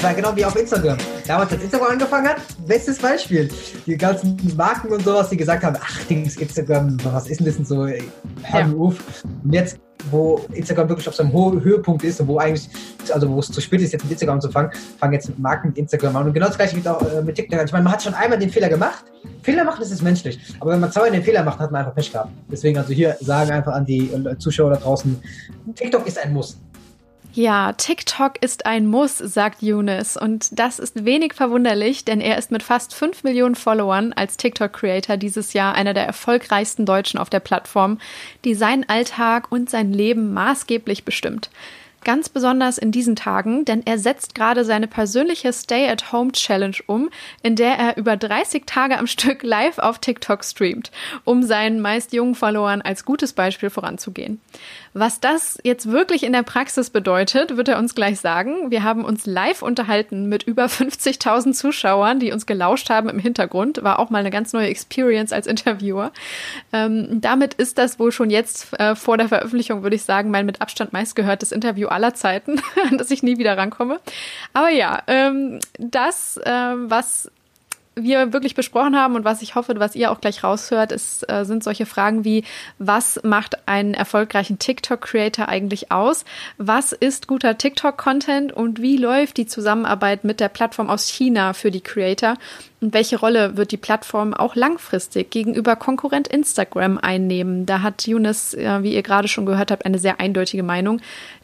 War genau wie auf Instagram. Damals, als Instagram angefangen hat, bestes Beispiel. Die ganzen Marken und sowas, die gesagt haben, ach, Dings, Instagram, was ist denn das und so, hör ja. auf. Und jetzt, wo Instagram wirklich auf seinem Höhepunkt ist und wo eigentlich, also wo es zu spät ist, jetzt mit Instagram anzufangen, fangen jetzt Marken mit Instagram an. Und genau das gleiche geht auch äh, mit TikTok. Ich meine, man hat schon einmal den Fehler gemacht. Fehler machen, das ist menschlich. Aber wenn man zweimal den Fehler macht, hat man einfach Pech gehabt. Deswegen also hier sagen einfach an die Zuschauer da draußen, TikTok ist ein Muss. Ja, TikTok ist ein Muss, sagt Younes. Und das ist wenig verwunderlich, denn er ist mit fast 5 Millionen Followern als TikTok-Creator dieses Jahr einer der erfolgreichsten Deutschen auf der Plattform, die seinen Alltag und sein Leben maßgeblich bestimmt. Ganz besonders in diesen Tagen, denn er setzt gerade seine persönliche Stay-at-Home-Challenge um, in der er über 30 Tage am Stück live auf TikTok streamt, um seinen meist jungen Followern als gutes Beispiel voranzugehen. Was das jetzt wirklich in der Praxis bedeutet, wird er uns gleich sagen. Wir haben uns live unterhalten mit über 50.000 Zuschauern, die uns gelauscht haben im Hintergrund. War auch mal eine ganz neue Experience als Interviewer. Ähm, damit ist das wohl schon jetzt äh, vor der Veröffentlichung, würde ich sagen, mein mit Abstand meistgehörtes Interview aller Zeiten, dass ich nie wieder rankomme. Aber ja, ähm, das, äh, was wir wirklich besprochen haben und was ich hoffe, was ihr auch gleich raushört, ist, äh, sind solche Fragen wie, was macht einen erfolgreichen TikTok-Creator eigentlich aus? Was ist guter TikTok-Content und wie läuft die Zusammenarbeit mit der Plattform aus China für die Creator? Und welche Rolle wird die Plattform auch langfristig gegenüber Konkurrent Instagram einnehmen? Da hat Younes, äh, wie ihr gerade schon gehört habt, eine sehr eindeutige Meinung,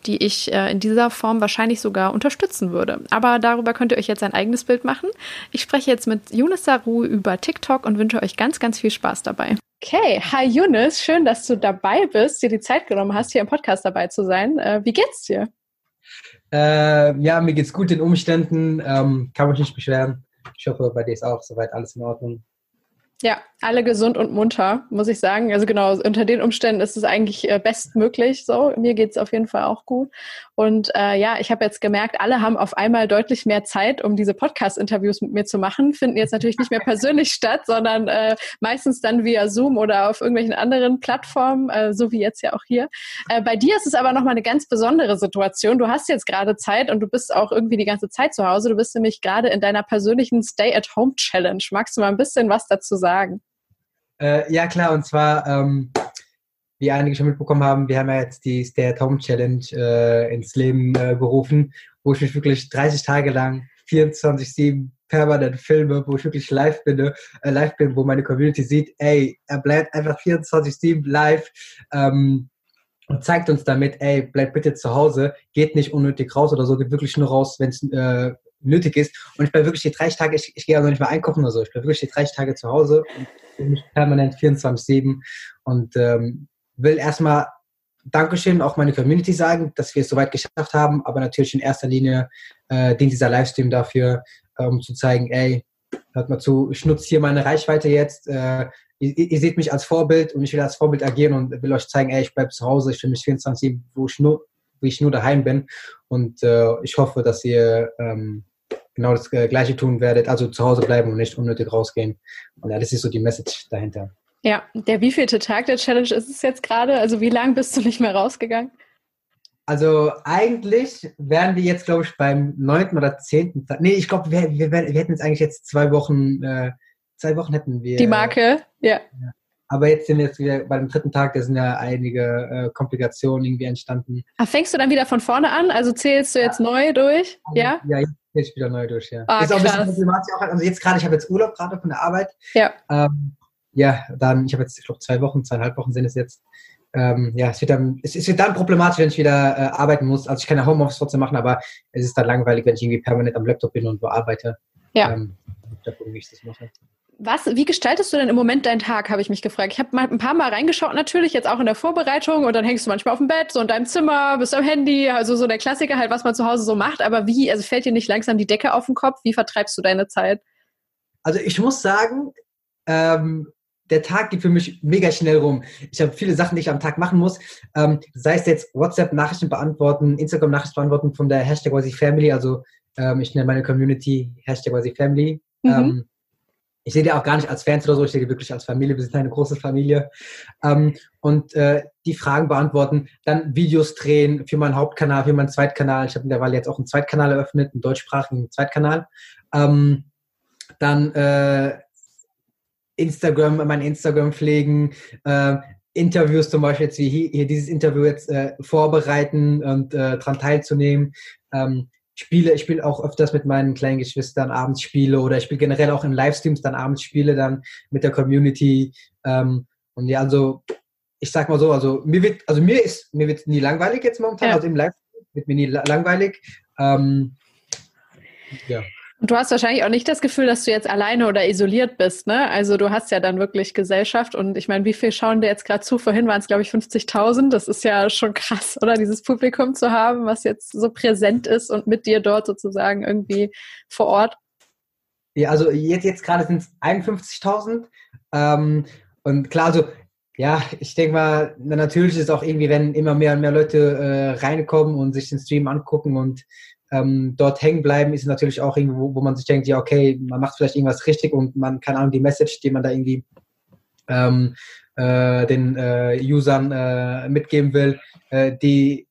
die ich äh, in dieser Form wahrscheinlich sogar unterstützen würde. Aber darüber könnt ihr euch jetzt ein eigenes Bild machen. Ich spreche jetzt mit Younes Saru über TikTok und wünsche euch ganz, ganz viel Spaß dabei. Okay, hi Younes, schön, dass du dabei bist, dir die Zeit genommen hast, hier im Podcast dabei zu sein. Äh, wie geht's dir? Äh, ja, mir geht's gut in Umständen, ähm, kann mich nicht beschweren. Ich hoffe, bei dir ist auch soweit alles in Ordnung. Ja, alle gesund und munter, muss ich sagen. Also genau, unter den Umständen ist es eigentlich äh, bestmöglich so. Mir geht es auf jeden Fall auch gut. Und äh, ja, ich habe jetzt gemerkt, alle haben auf einmal deutlich mehr Zeit, um diese Podcast-Interviews mit mir zu machen. Finden jetzt natürlich nicht mehr persönlich statt, sondern äh, meistens dann via Zoom oder auf irgendwelchen anderen Plattformen, äh, so wie jetzt ja auch hier. Äh, bei dir ist es aber nochmal eine ganz besondere Situation. Du hast jetzt gerade Zeit und du bist auch irgendwie die ganze Zeit zu Hause. Du bist nämlich gerade in deiner persönlichen Stay-at-Home-Challenge. Magst du mal ein bisschen was dazu sagen? Äh, ja, klar, und zwar, ähm, wie einige schon mitbekommen haben, wir haben ja jetzt die Stay at Home Challenge äh, ins Leben äh, gerufen, wo ich mich wirklich 30 Tage lang 24-7 permanent filme, wo ich wirklich live bin, äh, live bin, wo meine Community sieht, ey, er bleibt einfach 24-7 live ähm, und zeigt uns damit, ey, bleibt bitte zu Hause, geht nicht unnötig raus oder so, geht wirklich nur raus, wenn es äh, nötig ist. Und ich bleibe wirklich die 30 Tage, ich, ich gehe noch nicht mehr einkaufen oder so, ich bleibe wirklich die 30 Tage zu Hause und bin mich permanent 24-7 und ähm, will erstmal Dankeschön auch meine Community sagen, dass wir es soweit geschafft haben, aber natürlich in erster Linie äh, dient dieser Livestream dafür, um ähm, zu zeigen, ey, hört mal zu, ich nutze hier meine Reichweite jetzt, äh, ihr, ihr, seht mich als Vorbild und ich will als Vorbild agieren und will euch zeigen, ey, ich bleibe zu Hause, ich will mich 24 wo ich nur, wo ich nur daheim bin und äh, ich hoffe, dass ihr ähm, genau das äh, Gleiche tun werdet, also zu Hause bleiben und nicht unnötig rausgehen. Und ja, das ist so die Message dahinter. Ja, der wievielte Tag der Challenge ist es jetzt gerade? Also wie lange bist du nicht mehr rausgegangen? Also eigentlich wären wir jetzt, glaube ich, beim neunten oder zehnten Tag. Nee, ich glaube, wir, wir, wir, hätten jetzt eigentlich jetzt zwei Wochen, äh, zwei Wochen hätten wir. Die Marke, ja. ja. Aber jetzt sind jetzt wieder bei dem dritten Tag, da sind ja einige äh, Komplikationen irgendwie entstanden. Ach, fängst du dann wieder von vorne an? Also zählst du jetzt ja. neu durch? Ja? Ja, jetzt ich wieder neu durch, ja. Ah, ist auch ein bisschen problematisch. Also jetzt gerade, ich habe jetzt Urlaub gerade von der Arbeit. Ja. Ähm, ja, dann, ich habe jetzt, ich glaube, zwei Wochen, zweieinhalb Wochen sind es jetzt. Ähm, ja, es wird dann, es, es, wird dann problematisch, wenn ich wieder äh, arbeiten muss. Also ich kann ja Homeoffice trotzdem machen, aber es ist dann langweilig, wenn ich irgendwie permanent am Laptop bin und wo arbeite. Ja. Ähm, wie ich das mache. Was, wie gestaltest du denn im Moment deinen Tag, habe ich mich gefragt. Ich habe mal ein paar Mal reingeschaut, natürlich, jetzt auch in der Vorbereitung und dann hängst du manchmal auf dem Bett, so in deinem Zimmer, bist am Handy, also so der Klassiker halt, was man zu Hause so macht. Aber wie, also fällt dir nicht langsam die Decke auf den Kopf? Wie vertreibst du deine Zeit? Also ich muss sagen, ähm, der Tag geht für mich mega schnell rum. Ich habe viele Sachen, die ich am Tag machen muss. Ähm, sei es jetzt WhatsApp-Nachrichten beantworten, Instagram-Nachrichten beantworten von der Hashtag Family, also ähm, ich nenne meine Community Hashtag Family. Mhm. Ich sehe die auch gar nicht als Fans oder so, ich sehe die wirklich als Familie, wir sind eine große Familie. Ähm, und äh, die Fragen beantworten, dann Videos drehen für meinen Hauptkanal, für meinen Zweitkanal. Ich habe mittlerweile jetzt auch einen Zweitkanal eröffnet, einen deutschsprachigen Zweitkanal. Ähm, dann äh, Instagram, mein Instagram pflegen, äh, Interviews zum Beispiel jetzt wie hier, hier dieses Interview jetzt äh, vorbereiten und äh, daran teilzunehmen. Ähm, spiele, ich spiele auch öfters mit meinen kleinen Geschwistern abends Spiele oder ich spiele generell auch in Livestreams dann abends Spiele dann mit der Community. Ähm, und ja, also ich sag mal so, also mir wird, also mir ist, mir wird nie langweilig jetzt momentan, ja. also im Livestream wird mir nie langweilig. Ähm, ja. Und du hast wahrscheinlich auch nicht das Gefühl, dass du jetzt alleine oder isoliert bist, ne? Also du hast ja dann wirklich Gesellschaft und ich meine, wie viel schauen dir jetzt gerade zu? Vorhin waren es, glaube ich, 50.000. Das ist ja schon krass, oder? Dieses Publikum zu haben, was jetzt so präsent ist und mit dir dort sozusagen irgendwie vor Ort. Ja, also jetzt, jetzt gerade sind es 51.000. Ähm, und klar, also ja, ich denke mal, natürlich ist es auch irgendwie, wenn immer mehr und mehr Leute äh, reinkommen und sich den Stream angucken und ähm, dort hängen bleiben, ist natürlich auch irgendwo, wo man sich denkt, ja, okay, man macht vielleicht irgendwas richtig und man kann auch die Message, die man da irgendwie ähm, äh, den äh, Usern äh, mitgeben will, äh, die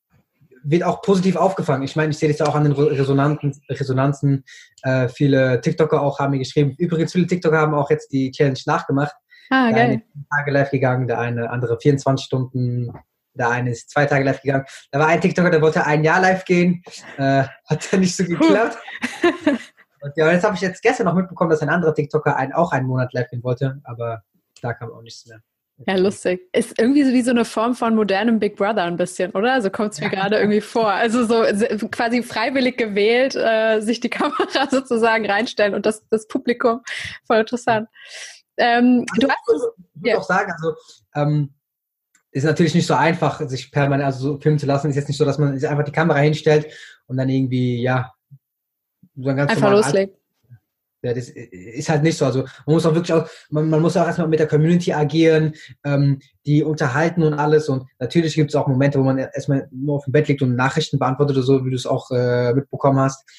wird auch positiv aufgefangen. Ich meine, ich sehe das ja auch an den Resonanten, Resonanzen. Äh, viele TikToker auch haben mir geschrieben. Übrigens, viele TikToker haben auch jetzt die Challenge nachgemacht. Ah, der geil. eine Tage live gegangen, der eine andere 24 Stunden der eine ist zwei Tage live gegangen. Da war ein TikToker, der wollte ein Jahr live gehen. Äh, hat dann nicht so geklappt. und ja, jetzt habe ich jetzt gestern noch mitbekommen, dass ein anderer TikToker ein, auch einen Monat live gehen wollte, aber da kam auch nichts mehr. Ja, lustig. Ist irgendwie so wie so eine Form von modernem Big Brother ein bisschen, oder? So kommt es mir ja. gerade irgendwie vor. Also so quasi freiwillig gewählt, äh, sich die Kamera sozusagen reinstellen und das, das Publikum. Voll interessant. Ähm, also, du hast, ich würde ja. auch sagen, also ähm, ist natürlich nicht so einfach, sich permanent also so filmen zu lassen. Ist jetzt nicht so, dass man sich einfach die Kamera hinstellt und dann irgendwie, ja, so ein ganz einfach loslegt. Ja, das ist halt nicht so. Also man muss auch wirklich auch, man, man muss auch erstmal mit der Community agieren, ähm, die unterhalten und alles. Und natürlich gibt es auch Momente, wo man erstmal nur auf dem Bett liegt und Nachrichten beantwortet oder so, wie du es auch äh, mitbekommen hast.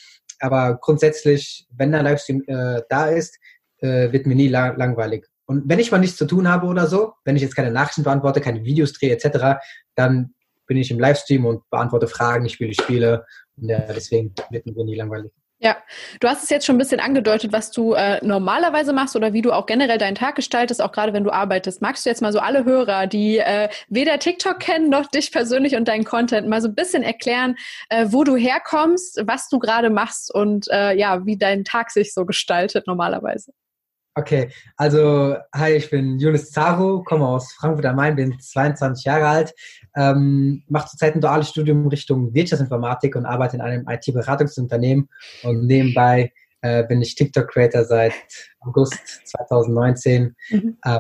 Aber grundsätzlich, wenn der Livestream äh, da ist, äh, wird mir nie lang langweilig. Und wenn ich mal nichts zu tun habe oder so, wenn ich jetzt keine Nachrichten beantworte, keine Videos drehe etc., dann bin ich im Livestream und beantworte Fragen, ich spiele Spiele. Und ja, deswegen wird mir nie langweilig. Ja, du hast es jetzt schon ein bisschen angedeutet, was du äh, normalerweise machst oder wie du auch generell deinen Tag gestaltest, auch gerade wenn du arbeitest. Magst du jetzt mal so alle Hörer, die äh, weder TikTok kennen noch dich persönlich und deinen Content, mal so ein bisschen erklären, äh, wo du herkommst, was du gerade machst und äh, ja, wie dein Tag sich so gestaltet normalerweise? Okay, also hi, ich bin Yunus Zaro, komme aus Frankfurt am Main, bin 22 Jahre alt, ähm, mache zurzeit ein duales Studium Richtung Wirtschaftsinformatik und arbeite in einem IT-Beratungsunternehmen und nebenbei äh, bin ich TikTok-Creator seit August 2019. Mhm. Ähm,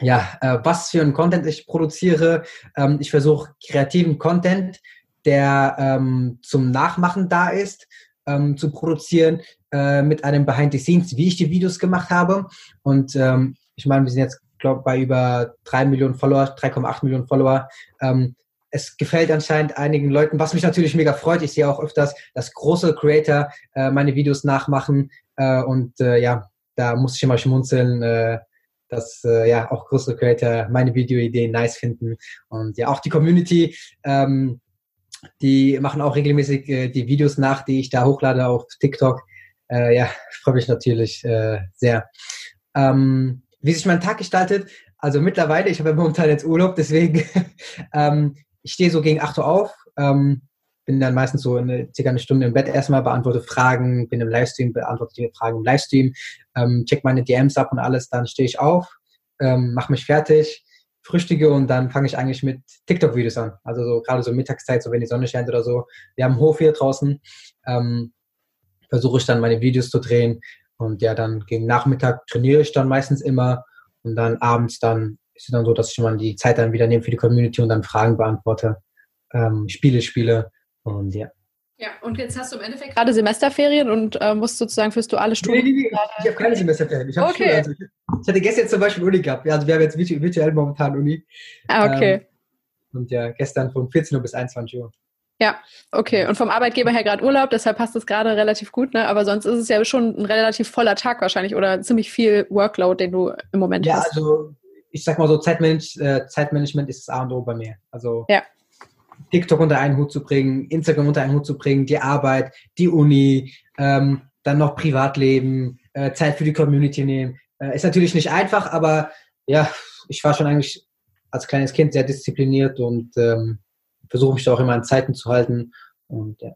ja, äh, was für ein Content ich produziere. Ähm, ich versuche kreativen Content, der ähm, zum Nachmachen da ist, ähm, zu produzieren äh, mit einem Behind the Scenes, wie ich die Videos gemacht habe. Und ähm, ich meine, wir sind jetzt, glaube bei über drei Millionen Follower, 3,8 Millionen Follower. Ähm, es gefällt anscheinend einigen Leuten, was mich natürlich mega freut. Ich sehe auch öfters, dass große Creator äh, meine Videos nachmachen. Äh, und äh, ja, da muss ich immer schmunzeln, äh, dass äh, ja auch große Creator meine Videoideen nice finden. Und ja, auch die Community. Ähm, die machen auch regelmäßig äh, die Videos nach, die ich da hochlade auf TikTok. Äh, ja, freue mich natürlich äh, sehr. Ähm, wie sich mein Tag gestaltet, also mittlerweile, ich habe ja momentan jetzt Urlaub, deswegen, ähm, ich stehe so gegen 8 Uhr auf, ähm, bin dann meistens so eine, circa eine Stunde im Bett erstmal, beantworte Fragen, bin im Livestream, beantworte die Fragen im Livestream, ähm, check meine DMs ab und alles, dann stehe ich auf, ähm, mache mich fertig, frühstücke und dann fange ich eigentlich mit TikTok-Videos an. Also so gerade so Mittagszeit, so wenn die Sonne scheint oder so. Wir haben einen Hof hier draußen. Ähm, versuche ich dann meine Videos zu drehen. Und ja, dann gegen Nachmittag trainiere ich dann meistens immer. Und dann abends dann ist es dann so, dass ich mal die Zeit dann wieder nehme für die Community und dann Fragen beantworte, ähm, Spiele spiele. Und ja. Ja, und jetzt hast du im Endeffekt gerade Semesterferien und äh, musst sozusagen fürs duale Studium. Nee, nee, nee, ich habe keine Semesterferien. Ich, okay. Schule, also ich, ich, hatte gestern zum Beispiel Uni gehabt. Also wir haben jetzt virtuell momentan Uni. Ah, okay. Ähm, und ja, gestern von 14 Uhr bis 21 Uhr. Ja, okay. Und vom Arbeitgeber her gerade Urlaub, deshalb passt es gerade relativ gut, ne? Aber sonst ist es ja schon ein relativ voller Tag wahrscheinlich oder ziemlich viel Workload, den du im Moment ja, hast. Ja, also ich sag mal so, Zeitmanage, äh, Zeitmanagement ist das A und O bei mir. Also ja. TikTok unter einen Hut zu bringen, Instagram unter einen Hut zu bringen, die Arbeit, die Uni, ähm, dann noch Privatleben, äh, Zeit für die Community nehmen. Äh, ist natürlich nicht einfach, aber ja, ich war schon eigentlich als kleines Kind sehr diszipliniert und ähm, versuche mich da auch immer an Zeiten zu halten. Und ja.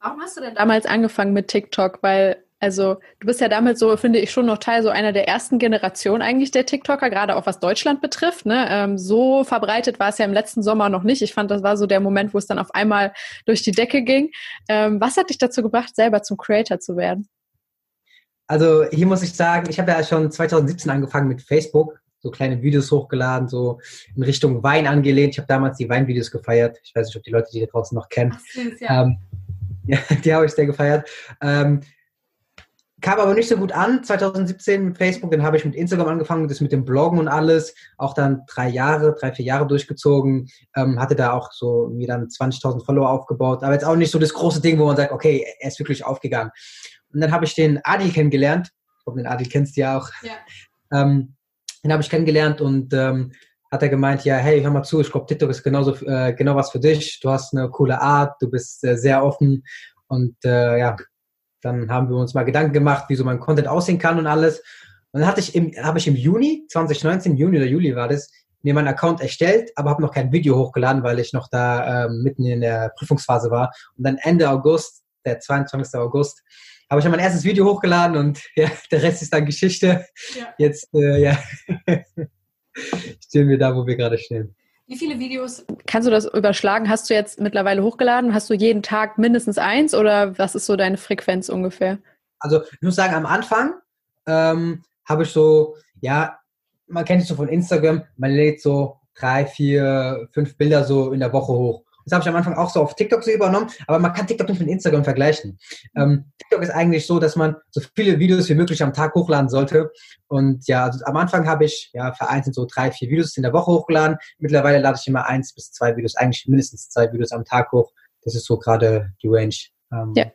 Warum hast du denn damals angefangen mit TikTok? Weil, also, du bist ja damit so, finde ich, schon noch Teil so einer der ersten Generationen eigentlich der TikToker, gerade auch was Deutschland betrifft. Ne? Ähm, so verbreitet war es ja im letzten Sommer noch nicht. Ich fand, das war so der Moment, wo es dann auf einmal durch die Decke ging. Ähm, was hat dich dazu gebracht, selber zum Creator zu werden? Also hier muss ich sagen, ich habe ja schon 2017 angefangen mit Facebook so kleine Videos hochgeladen, so in Richtung Wein angelehnt. Ich habe damals die Weinvideos gefeiert. Ich weiß nicht, ob die Leute die da draußen noch kennen. Süß, ja. Ähm, ja, die habe ich sehr gefeiert. Ähm, kam aber nicht so gut an 2017 mit Facebook. Dann habe ich mit Instagram angefangen, das mit dem Bloggen und alles. Auch dann drei Jahre, drei, vier Jahre durchgezogen. Ähm, hatte da auch so mir dann 20.000 Follower aufgebaut. Aber jetzt auch nicht so das große Ding, wo man sagt, okay, er ist wirklich aufgegangen. Und dann habe ich den Adi kennengelernt. Ich glaube, den Adi kennst du ja auch. Ja. Ähm, den habe ich kennengelernt und ähm, hat er gemeint, ja, hey, hör mal zu, ich glaube, TikTok ist genauso, äh, genau was für dich. Du hast eine coole Art, du bist äh, sehr offen und äh, ja, dann haben wir uns mal Gedanken gemacht, wie so mein Content aussehen kann und alles. Und dann hatte ich im, habe ich im Juni 2019, Juni oder Juli war das, mir meinen Account erstellt, aber habe noch kein Video hochgeladen, weil ich noch da ähm, mitten in der Prüfungsphase war. Und dann Ende August, der 22. August, habe ich mein erstes Video hochgeladen und ja, der Rest ist dann Geschichte. Ja. Jetzt, äh, ja, stehen wir da, wo wir gerade stehen. Wie viele Videos, kannst du das überschlagen, hast du jetzt mittlerweile hochgeladen? Hast du jeden Tag mindestens eins oder was ist so deine Frequenz ungefähr? Also ich muss sagen, am Anfang ähm, habe ich so, ja, man kennt es so von Instagram, man lädt so drei, vier, fünf Bilder so in der Woche hoch. Das habe ich am Anfang auch so auf TikTok so übernommen, aber man kann TikTok nicht mit Instagram vergleichen. Ähm, TikTok ist eigentlich so, dass man so viele Videos wie möglich am Tag hochladen sollte. Und ja, also am Anfang habe ich ja vereinzelt so drei, vier Videos in der Woche hochgeladen. Mittlerweile lade ich immer eins bis zwei Videos, eigentlich mindestens zwei Videos am Tag hoch. Das ist so gerade die Range, ähm, ja.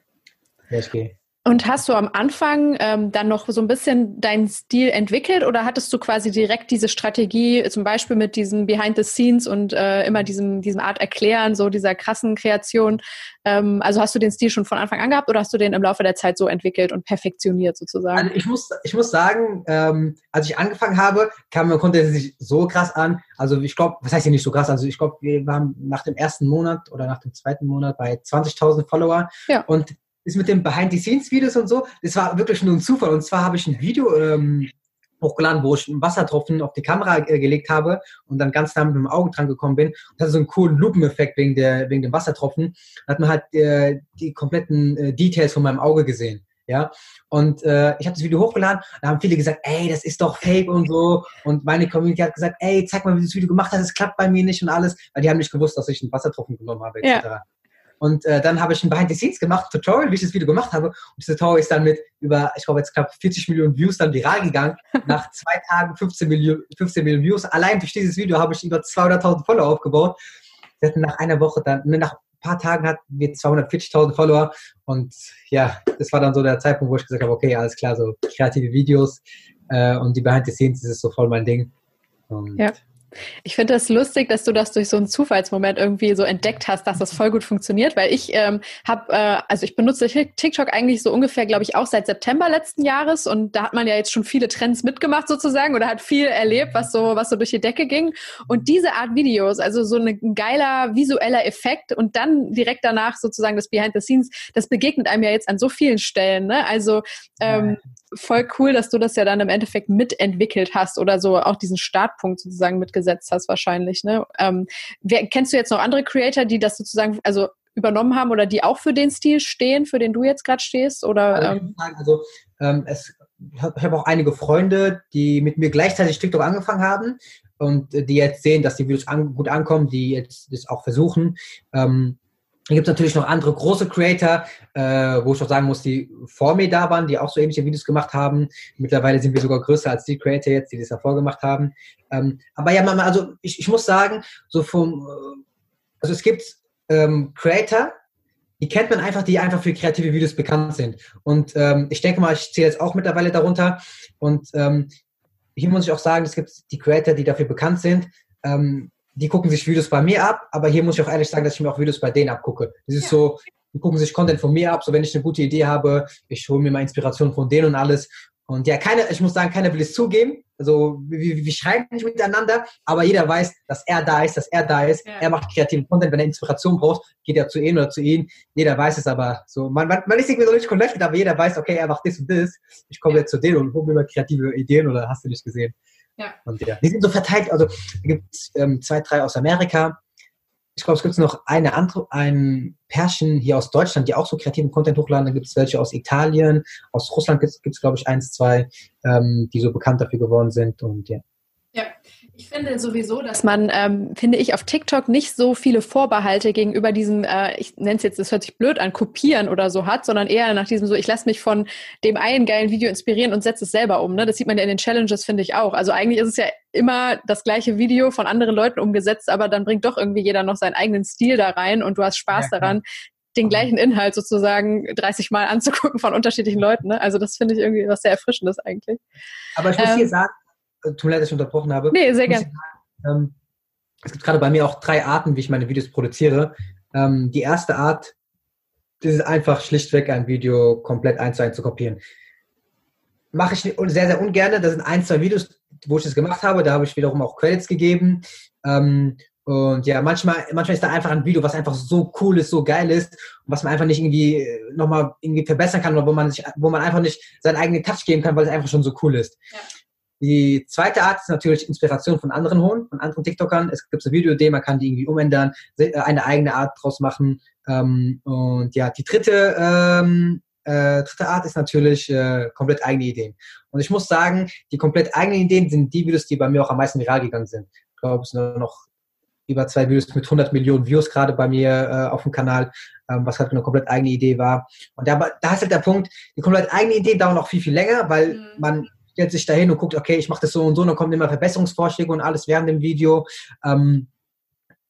der ich gehe. Und hast du am Anfang ähm, dann noch so ein bisschen deinen Stil entwickelt oder hattest du quasi direkt diese Strategie, zum Beispiel mit diesen Behind the Scenes und äh, immer diesem, diesem Art Erklären, so dieser krassen Kreation? Ähm, also hast du den Stil schon von Anfang an gehabt oder hast du den im Laufe der Zeit so entwickelt und perfektioniert sozusagen? Also ich muss, ich muss sagen, ähm, als ich angefangen habe, kam mir konnte es nicht so krass an. Also ich glaube, was heißt hier nicht so krass? Also ich glaube, wir waren nach dem ersten Monat oder nach dem zweiten Monat bei 20.000 Follower. Ja. Und ist mit den Behind-the-Scenes-Videos und so, das war wirklich nur ein Zufall. Und zwar habe ich ein Video ähm, hochgeladen, wo ich einen Wassertropfen auf die Kamera äh, gelegt habe und dann ganz nah mit dem Auge dran gekommen bin. Und hatte so einen coolen Lupeneffekt wegen, der, wegen dem Wassertropfen. Da hat man halt äh, die kompletten äh, Details von meinem Auge gesehen. Ja, und äh, ich habe das Video hochgeladen, da haben viele gesagt, ey, das ist doch fake und so. Und meine Community hat gesagt, ey, zeig mal, wie du das Video gemacht hast, es klappt bei mir nicht und alles, weil die haben nicht gewusst, dass ich einen Wassertropfen genommen habe, etc. Ja. Und äh, dann habe ich ein Behind the Scenes gemacht, Tutorial, wie ich das Video gemacht habe. Und das Tutorial ist dann mit über, ich glaube jetzt knapp 40 Millionen Views dann viral gegangen. Nach zwei Tagen 15 Millionen, 15 Millionen Views. Allein durch dieses Video habe ich über 200.000 Follower aufgebaut. Wir hatten nach einer Woche dann, nach ein paar Tagen hatten wir 240.000 Follower. Und ja, das war dann so der Zeitpunkt, wo ich gesagt habe, okay, alles klar, so kreative Videos äh, und die Behind the Scenes, das ist so voll mein Ding. Und ja. Ich finde das lustig, dass du das durch so einen Zufallsmoment irgendwie so entdeckt hast, dass das voll gut funktioniert, weil ich ähm, habe, äh, also ich benutze TikTok eigentlich so ungefähr, glaube ich, auch seit September letzten Jahres und da hat man ja jetzt schon viele Trends mitgemacht sozusagen oder hat viel erlebt, was so, was so durch die Decke ging. Und diese Art Videos, also so ein geiler visueller Effekt und dann direkt danach sozusagen das Behind the Scenes, das begegnet einem ja jetzt an so vielen Stellen. Ne? Also ähm, voll cool, dass du das ja dann im Endeffekt mitentwickelt hast oder so auch diesen Startpunkt sozusagen mitgesetzt hast wahrscheinlich. Ne? Ähm, wer, kennst du jetzt noch andere Creator, die das sozusagen also übernommen haben oder die auch für den Stil stehen, für den du jetzt gerade stehst? Oder, also, ähm, also ähm, es, ich habe auch einige Freunde, die mit mir gleichzeitig TikTok angefangen haben und die jetzt sehen, dass die Videos an, gut ankommen, die jetzt das auch versuchen. Ähm, Dann gibt es natürlich noch andere große Creator, äh, wo ich auch sagen muss, die vor mir da waren, die auch so ähnliche Videos gemacht haben. Mittlerweile sind wir sogar größer als die Creator jetzt, die das davor gemacht haben. Ähm, aber ja, man, also ich, ich muss sagen, so vom, äh, also es gibt ähm, Creator, die kennt man einfach, die einfach für kreative Videos bekannt sind. Und ähm, ich denke mal, ich zähle jetzt auch mittlerweile darunter. Und ähm, hier muss ich auch sagen, es gibt die Creator, die dafür bekannt sind. Ähm, die gucken sich Videos bei mir ab, aber hier muss ich auch ehrlich sagen, dass ich mir auch Videos bei denen abgucke. Das ist ja. so, die gucken sich Content von mir ab, so wenn ich eine gute Idee habe, ich hole mir mal Inspiration von denen und alles. Und ja, keiner, ich muss sagen, keiner will es zugeben. Also wir, wir schreiben nicht miteinander, aber jeder weiß, dass er da ist, dass er da ist. Ja. Er macht kreativen Content. Wenn er Inspiration braucht, geht er zu ihm oder zu ihm. Jeder weiß es aber so. Man, man, man ist irgendwie so nicht connected, aber jeder weiß, okay, er macht das und das. Ich komme jetzt zu denen und hole mir mal kreative Ideen oder hast du nicht gesehen. Ja. Und ja, die sind so verteilt. Also gibt es ähm, zwei, drei aus Amerika. Ich glaube, es gibt noch eine andere, ein Pärchen hier aus Deutschland, die auch so kreativen Content hochladen. Dann gibt es welche aus Italien, aus Russland gibt es, glaube ich, eins, zwei, ähm, die so bekannt dafür geworden sind. Und ja. Ja, ich finde sowieso, dass man, ähm, finde ich, auf TikTok nicht so viele Vorbehalte gegenüber diesem, äh, ich nenne es jetzt, das hört sich blöd an, kopieren oder so hat, sondern eher nach diesem so, ich lasse mich von dem einen geilen Video inspirieren und setze es selber um. Ne? Das sieht man ja in den Challenges, finde ich auch. Also eigentlich ist es ja immer das gleiche Video von anderen Leuten umgesetzt, aber dann bringt doch irgendwie jeder noch seinen eigenen Stil da rein und du hast Spaß ja, daran, den gleichen Inhalt sozusagen 30 Mal anzugucken von unterschiedlichen Leuten. Ne? Also das finde ich irgendwie was sehr Erfrischendes eigentlich. Aber ich muss ähm, hier sagen, tut mir leid, dass ich unterbrochen habe. Nee, sehr gerne. Ähm, es gibt gerade bei mir auch drei Arten, wie ich meine Videos produziere. Ähm, die erste Art, das ist einfach schlichtweg ein Video komplett eins zu eins zu kopieren. Mache ich sehr, sehr ungern. Das sind ein, zwei Videos, wo ich das gemacht habe. Da habe ich wiederum auch Credits gegeben. Ähm, und ja, manchmal, manchmal ist da einfach ein Video, was einfach so cool ist, so geil ist, und was man einfach nicht irgendwie äh, nochmal irgendwie verbessern kann oder wo man sich, wo man einfach nicht seinen eigenen Touch geben kann, weil es einfach schon so cool ist. Ja. Die zweite Art ist natürlich Inspiration von anderen holen, von anderen TikTokern. Es gibt so Videoideen, man kann die irgendwie umändern, äh, eine eigene Art draus machen. Ähm, und ja, die dritte, ähm, äh, dritte Art ist natürlich äh, komplett eigene Ideen. Und ich muss sagen, die komplett eigenen Ideen sind die Videos, die bei mir auch am meisten viral gegangen sind. Ich glaube, es sind nur noch über zwei Videos mit 100 Millionen Views gerade bei mir äh, auf dem Kanal, ähm, was halt eine komplett eigene Idee war. Und da, da ist halt der Punkt, die komplett eigene Ideen dauern auch viel, viel länger, weil mhm. man stellt sich dahin und guckt, okay, ich mache das so und so, und dann kommen immer Verbesserungsvorschläge und alles während dem Video. Ähm,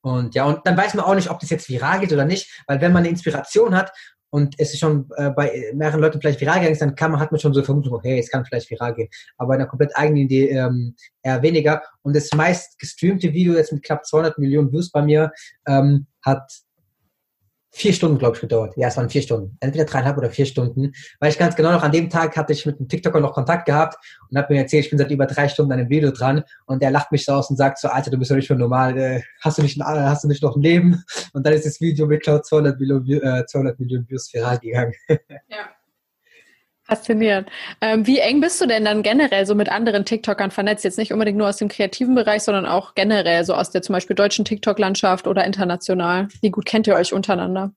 und ja, und dann weiß man auch nicht, ob das jetzt viral geht oder nicht, weil wenn man eine Inspiration hat und es ist schon äh, bei mehreren Leuten vielleicht viral gegangen dann kann man, hat man schon so Vermutung, okay, es kann vielleicht viral gehen. Aber in einer komplett eigenen Idee ähm, eher weniger. Und das meist gestreamte Video jetzt mit knapp 200 Millionen Views bei mir ähm, hat vier Stunden, glaube ich, gedauert. Ja, es waren vier Stunden. Entweder dreieinhalb oder vier Stunden. Weil ich ganz genau noch an dem Tag hatte ich mit einem TikToker noch Kontakt gehabt und habe mir erzählt, ich bin seit über drei Stunden an dem Video dran und der lacht mich so aus und sagt so, Alter, du bist doch nicht mehr normal, äh, hast du nicht, hast du nicht noch ein Leben? Und dann ist das Video mit knapp 200 Millionen, äh, 200 Millionen Views viral gegangen. Ja. Faszinierend. Ähm, wie eng bist du denn dann generell so mit anderen TikTokern vernetzt? Jetzt nicht unbedingt nur aus dem kreativen Bereich, sondern auch generell so aus der zum Beispiel deutschen TikTok-Landschaft oder international. Wie gut kennt ihr euch untereinander?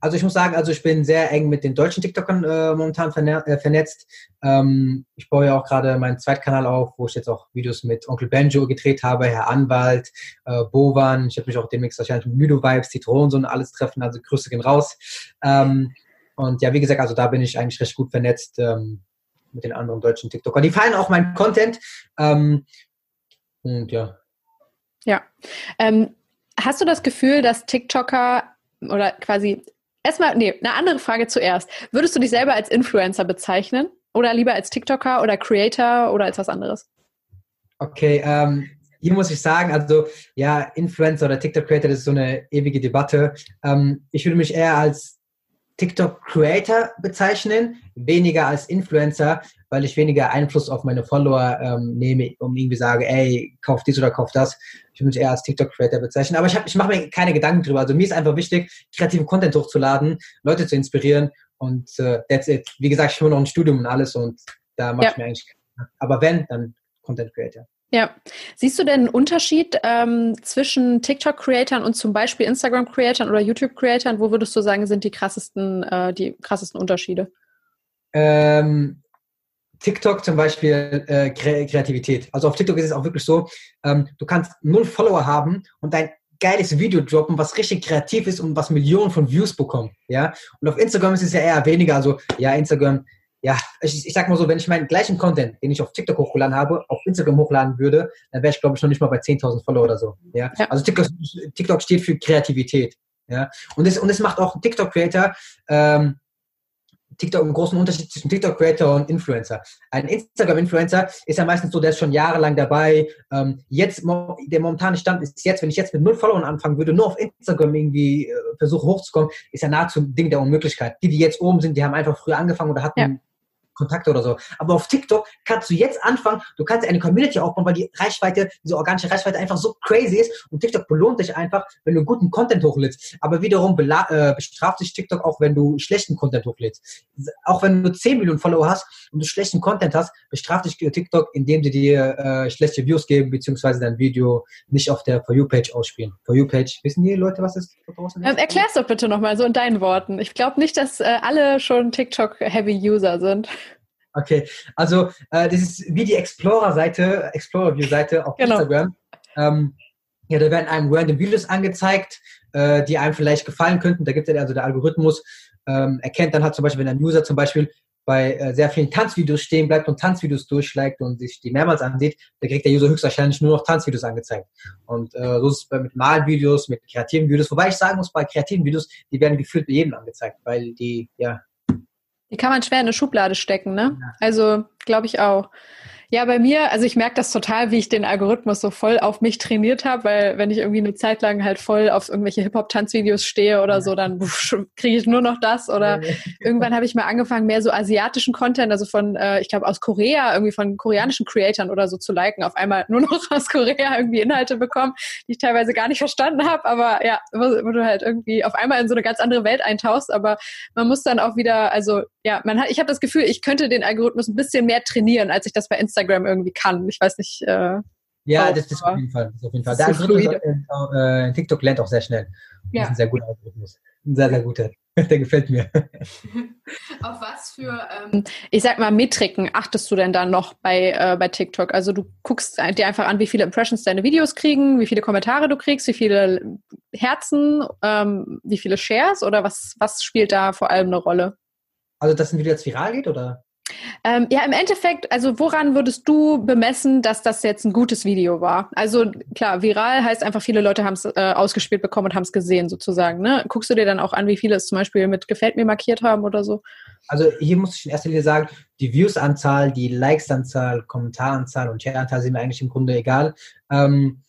Also ich muss sagen, also ich bin sehr eng mit den deutschen TikTokern äh, momentan verne äh, vernetzt. Ähm, ich baue ja auch gerade meinen Zweitkanal auf, wo ich jetzt auch Videos mit Onkel Benjo gedreht habe, Herr Anwalt, äh, Bovan. Ich habe mich auch demnächst wahrscheinlich mit Müdo Vibes, Zitronen und alles treffen, also Grüße gehen raus. Ähm, und ja, wie gesagt, also da bin ich eigentlich recht gut vernetzt ähm, mit den anderen deutschen TikTokern. Die feiern auch meinen Content. Ähm, und ja. Ja. Ähm, hast du das Gefühl, dass TikToker oder quasi erstmal, nee, eine andere Frage zuerst. Würdest du dich selber als Influencer bezeichnen? Oder lieber als TikToker oder Creator oder als was anderes? Okay, ähm, hier muss ich sagen, also ja, Influencer oder TikTok-Creator, das ist so eine ewige Debatte. Ähm, ich würde mich eher als TikTok-Creator bezeichnen, weniger als Influencer, weil ich weniger Einfluss auf meine Follower ähm, nehme, um irgendwie sage, ey, kauf dies oder kauf das. Ich würde mich eher als TikTok-Creator bezeichnen. Aber ich, ich mache mir keine Gedanken drüber. Also mir ist einfach wichtig, kreativen Content hochzuladen, Leute zu inspirieren und äh, that's it. Wie gesagt, ich habe noch ein Studium und alles und da mache ja. ich mir eigentlich keine Aber wenn, dann Content Creator. Ja. Siehst du denn einen Unterschied ähm, zwischen TikTok-Creatern und zum Beispiel Instagram-Creatern oder YouTube-Creatern? Wo würdest du sagen, sind die krassesten, äh, die krassesten Unterschiede? Ähm, TikTok zum Beispiel äh, Kreativität. Also auf TikTok ist es auch wirklich so, ähm, du kannst null Follower haben und dein geiles Video droppen, was richtig kreativ ist und was Millionen von Views bekommt. Ja, und auf Instagram ist es ja eher weniger. Also, ja, Instagram, ja, ich, ich sag mal so, wenn ich meinen gleichen Content, den ich auf TikTok hochgeladen habe, auf Instagram hochladen würde, dann wäre ich, glaube ich, noch nicht mal bei 10.000 Follower oder so. Ja, ja. also TikTok, TikTok steht für Kreativität. Ja, und es, und es macht auch TikTok-Creator, ähm, TikTok einen großen Unterschied zwischen TikTok-Creator und Influencer. Ein Instagram-Influencer ist ja meistens so, der ist schon jahrelang dabei. Ähm, jetzt, der momentane Stand ist jetzt, wenn ich jetzt mit null Followern anfangen würde, nur auf Instagram irgendwie äh, versuche hochzukommen, ist ja nahezu ein Ding der Unmöglichkeit. Die, die jetzt oben sind, die haben einfach früher angefangen oder hatten ja. Kontakte oder so. Aber auf TikTok kannst du jetzt anfangen, du kannst eine Community aufbauen, weil die Reichweite, diese organische Reichweite einfach so crazy ist und TikTok belohnt dich einfach, wenn du guten Content hochlädst. Aber wiederum äh, bestraft dich TikTok auch, wenn du schlechten Content hochlädst. Auch wenn du 10 Millionen Follower hast und du schlechten Content hast, bestraft dich TikTok, indem sie dir äh, schlechte Views geben, beziehungsweise dein Video nicht auf der For You-Page ausspielen. For You-Page, wissen die Leute, was das ist? Ähm, Erklär's doch bitte nochmal so in deinen Worten. Ich glaube nicht, dass äh, alle schon TikTok-Heavy-User sind. Okay, also äh, das ist wie die Explorer-Seite, Explorer-View-Seite auf genau. Instagram. Ähm, ja, da werden einem random Videos angezeigt, äh, die einem vielleicht gefallen könnten. Da gibt es ja also der Algorithmus, ähm, erkennt dann halt zum Beispiel, wenn ein User zum Beispiel bei äh, sehr vielen Tanzvideos stehen bleibt und Tanzvideos durchschlägt und sich die mehrmals ansieht, da kriegt der User höchstwahrscheinlich nur noch Tanzvideos angezeigt. Und äh, so ist es mit Malvideos, mit kreativen Videos. Wobei ich sagen muss, bei kreativen Videos, die werden gefühlt bei jedem angezeigt, weil die, ja, die kann man schwer in eine Schublade stecken, ne? Also glaube ich auch. Ja, bei mir, also ich merke das total, wie ich den Algorithmus so voll auf mich trainiert habe, weil wenn ich irgendwie eine Zeit lang halt voll auf irgendwelche Hip-Hop-Tanzvideos stehe oder so, dann kriege ich nur noch das. Oder irgendwann habe ich mal angefangen, mehr so asiatischen Content, also von, äh, ich glaube, aus Korea, irgendwie von koreanischen Creatoren oder so zu liken. Auf einmal nur noch aus Korea irgendwie Inhalte bekommen, die ich teilweise gar nicht verstanden habe. Aber ja, wo, du halt irgendwie auf einmal in so eine ganz andere Welt eintauchst. Aber man muss dann auch wieder, also ja, man hat, ich habe das Gefühl, ich könnte den Algorithmus ein bisschen mehr trainieren, als ich das bei Instagram Instagram irgendwie kann. Ich weiß nicht. Äh, ja, das ist auf jeden Fall. Das ist auf jeden Fall. Der Algorithmus so äh, TikTok lernt auch sehr schnell. Das ja. ist ein sehr guter Algorithmus. Ein sehr, sehr guter. Der gefällt mir. Auf was für, ähm, ich sag mal, Metriken achtest du denn dann noch bei, äh, bei TikTok? Also du guckst dir einfach an, wie viele Impressions deine Videos kriegen, wie viele Kommentare du kriegst, wie viele Herzen, ähm, wie viele Shares oder was, was spielt da vor allem eine Rolle? Also, dass ein Video jetzt viral geht oder? Ähm, ja, im Endeffekt, also woran würdest du bemessen, dass das jetzt ein gutes Video war? Also klar, viral heißt einfach, viele Leute haben es äh, ausgespielt bekommen und haben es gesehen sozusagen. Ne? Guckst du dir dann auch an, wie viele es zum Beispiel mit Gefällt mir markiert haben oder so? Also hier muss ich in erster Linie sagen, die Views-Anzahl, die Likes-Anzahl, Kommentaranzahl und Share-Anzahl sind mir eigentlich im Grunde egal. Ähm,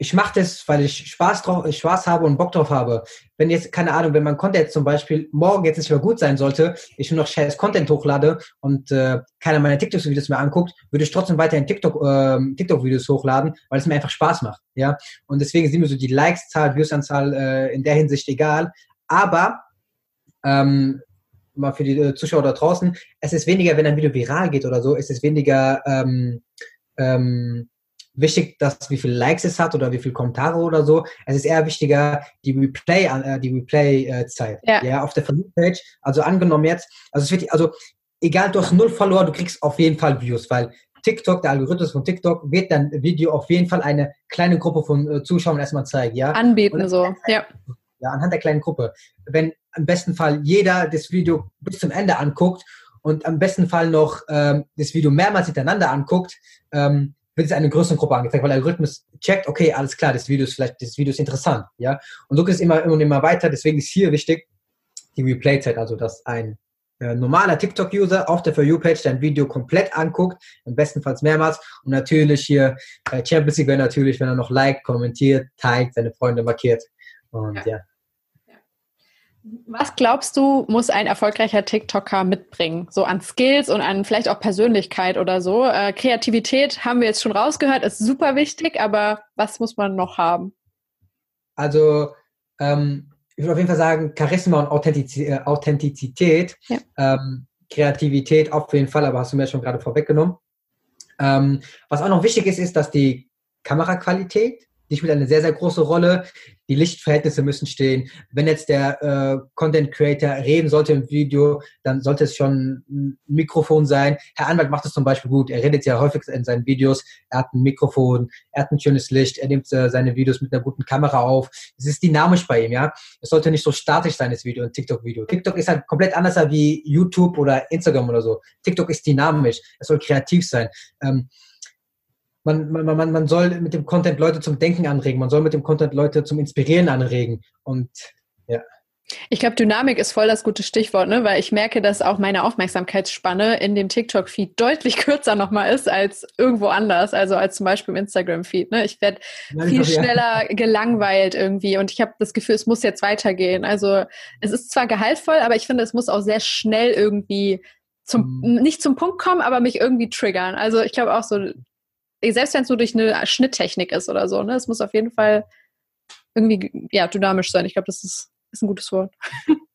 ich mache das, weil ich Spaß drauf, Spaß habe und Bock drauf habe. Wenn jetzt, keine Ahnung, wenn mein Content zum Beispiel morgen jetzt nicht mehr gut sein sollte, ich nur noch scheiß Content hochlade und äh, keiner meiner TikTok-Videos mehr anguckt, würde ich trotzdem weiterhin TikTok, äh, TikTok-Videos hochladen, weil es mir einfach Spaß macht. Ja. Und deswegen sind mir so die Likes-Zahl, Views-Anzahl äh, in der Hinsicht egal. Aber ähm, mal für die äh, Zuschauer da draußen, es ist weniger, wenn ein Video viral geht oder so, es ist weniger ähm, ähm, wichtig, dass wie viele Likes es hat oder wie viele Kommentare oder so. Es ist eher wichtiger die Replay, äh, die Replay-Zeit. Ja. ja. auf der Page. Also angenommen jetzt, also es wird, also egal, du hast null Follower, du kriegst auf jeden Fall Views, weil TikTok, der Algorithmus von TikTok, wird dann Video auf jeden Fall eine kleine Gruppe von äh, Zuschauern erstmal zeigen, ja. Anbieten so, ja. Ja, anhand der kleinen Gruppe. Wenn im besten Fall jeder das Video bis zum Ende anguckt und am besten Fall noch ähm, das Video mehrmals hintereinander anguckt, ähm, wird es eine größere Gruppe angezeigt, weil der Algorithmus checkt, okay, alles klar, das Video ist vielleicht, das Video ist interessant, ja. Und so geht es immer, immer und immer weiter. Deswegen ist hier wichtig die Replay-Zeit, also dass ein äh, normaler TikTok-User auf der For You-Page dein Video komplett anguckt, im bestenfalls mehrmals. Und natürlich hier äh, Champions League wäre natürlich, wenn er noch liked, kommentiert, teilt, seine Freunde markiert. Und ja. ja. Was glaubst du, muss ein erfolgreicher TikToker mitbringen? So an Skills und an vielleicht auch Persönlichkeit oder so. Äh, Kreativität haben wir jetzt schon rausgehört, ist super wichtig, aber was muss man noch haben? Also, ähm, ich würde auf jeden Fall sagen, Charisma und Authentiz äh, Authentizität, ja. ähm, Kreativität auf jeden Fall, aber hast du mir schon gerade vorweggenommen. Ähm, was auch noch wichtig ist, ist, dass die Kameraqualität die spielt eine sehr, sehr große Rolle. Die Lichtverhältnisse müssen stehen. Wenn jetzt der äh, Content Creator reden sollte im Video, dann sollte es schon ein Mikrofon sein. Herr Anwalt macht es zum Beispiel gut. Er redet ja häufig in seinen Videos. Er hat ein Mikrofon, er hat ein schönes Licht, er nimmt äh, seine Videos mit einer guten Kamera auf. Es ist dynamisch bei ihm, ja. Es sollte nicht so statisch sein, das Video, ein TikTok-Video. TikTok ist halt komplett anders wie YouTube oder Instagram oder so. TikTok ist dynamisch. Es soll kreativ sein. Ähm, man, man, man, man soll mit dem Content Leute zum Denken anregen, man soll mit dem Content Leute zum Inspirieren anregen. Und ja. Ich glaube, Dynamik ist voll das gute Stichwort, ne? weil ich merke, dass auch meine Aufmerksamkeitsspanne in dem TikTok-Feed deutlich kürzer nochmal ist als irgendwo anders, also als zum Beispiel im Instagram-Feed. Ne? Ich werde viel schneller gelangweilt irgendwie und ich habe das Gefühl, es muss jetzt weitergehen. Also es ist zwar gehaltvoll, aber ich finde, es muss auch sehr schnell irgendwie zum, mhm. nicht zum Punkt kommen, aber mich irgendwie triggern. Also ich glaube auch so, selbst wenn es nur durch eine Schnitttechnik ist oder so, ne, es muss auf jeden Fall irgendwie ja, dynamisch sein. Ich glaube, das ist, ist ein gutes Wort.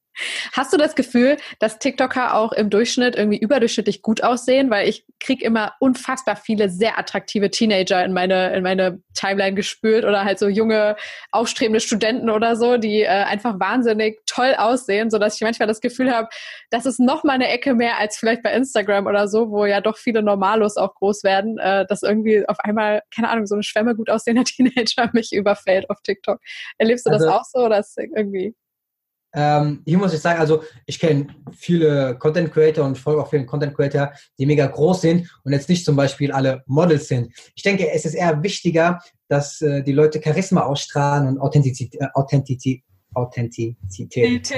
Hast du das Gefühl, dass TikToker auch im Durchschnitt irgendwie überdurchschnittlich gut aussehen? Weil ich kriege immer unfassbar viele sehr attraktive Teenager in meine, in meine Timeline gespült oder halt so junge, aufstrebende Studenten oder so, die äh, einfach wahnsinnig toll aussehen, sodass ich manchmal das Gefühl habe, das ist noch mal eine Ecke mehr als vielleicht bei Instagram oder so, wo ja doch viele Normalos auch groß werden, äh, dass irgendwie auf einmal, keine Ahnung, so eine Schwemme gut aussehender Teenager mich überfällt auf TikTok. Erlebst du also, das auch so oder ist irgendwie? Ähm, hier muss ich sagen, also ich kenne viele Content Creator und folge auch vielen Content Creator, die mega groß sind und jetzt nicht zum Beispiel alle Models sind. Ich denke, es ist eher wichtiger, dass äh, die Leute Charisma ausstrahlen und Authentizität. Äh, Authentizität, Authentizität.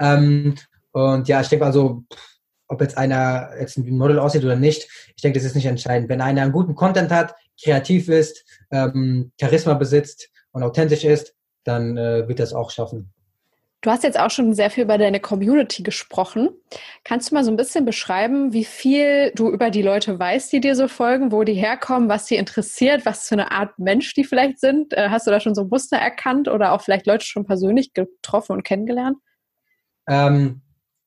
ähm, und ja, ich denke also, ob jetzt einer jetzt ein Model aussieht oder nicht, ich denke, das ist nicht entscheidend. Wenn einer einen guten Content hat, kreativ ist, ähm, Charisma besitzt und authentisch ist, dann äh, wird das auch schaffen. Du hast jetzt auch schon sehr viel über deine Community gesprochen. Kannst du mal so ein bisschen beschreiben, wie viel du über die Leute weißt, die dir so folgen, wo die herkommen, was sie interessiert, was für eine Art Mensch die vielleicht sind? Äh, hast du da schon so Muster erkannt oder auch vielleicht Leute schon persönlich getroffen und kennengelernt? Ähm,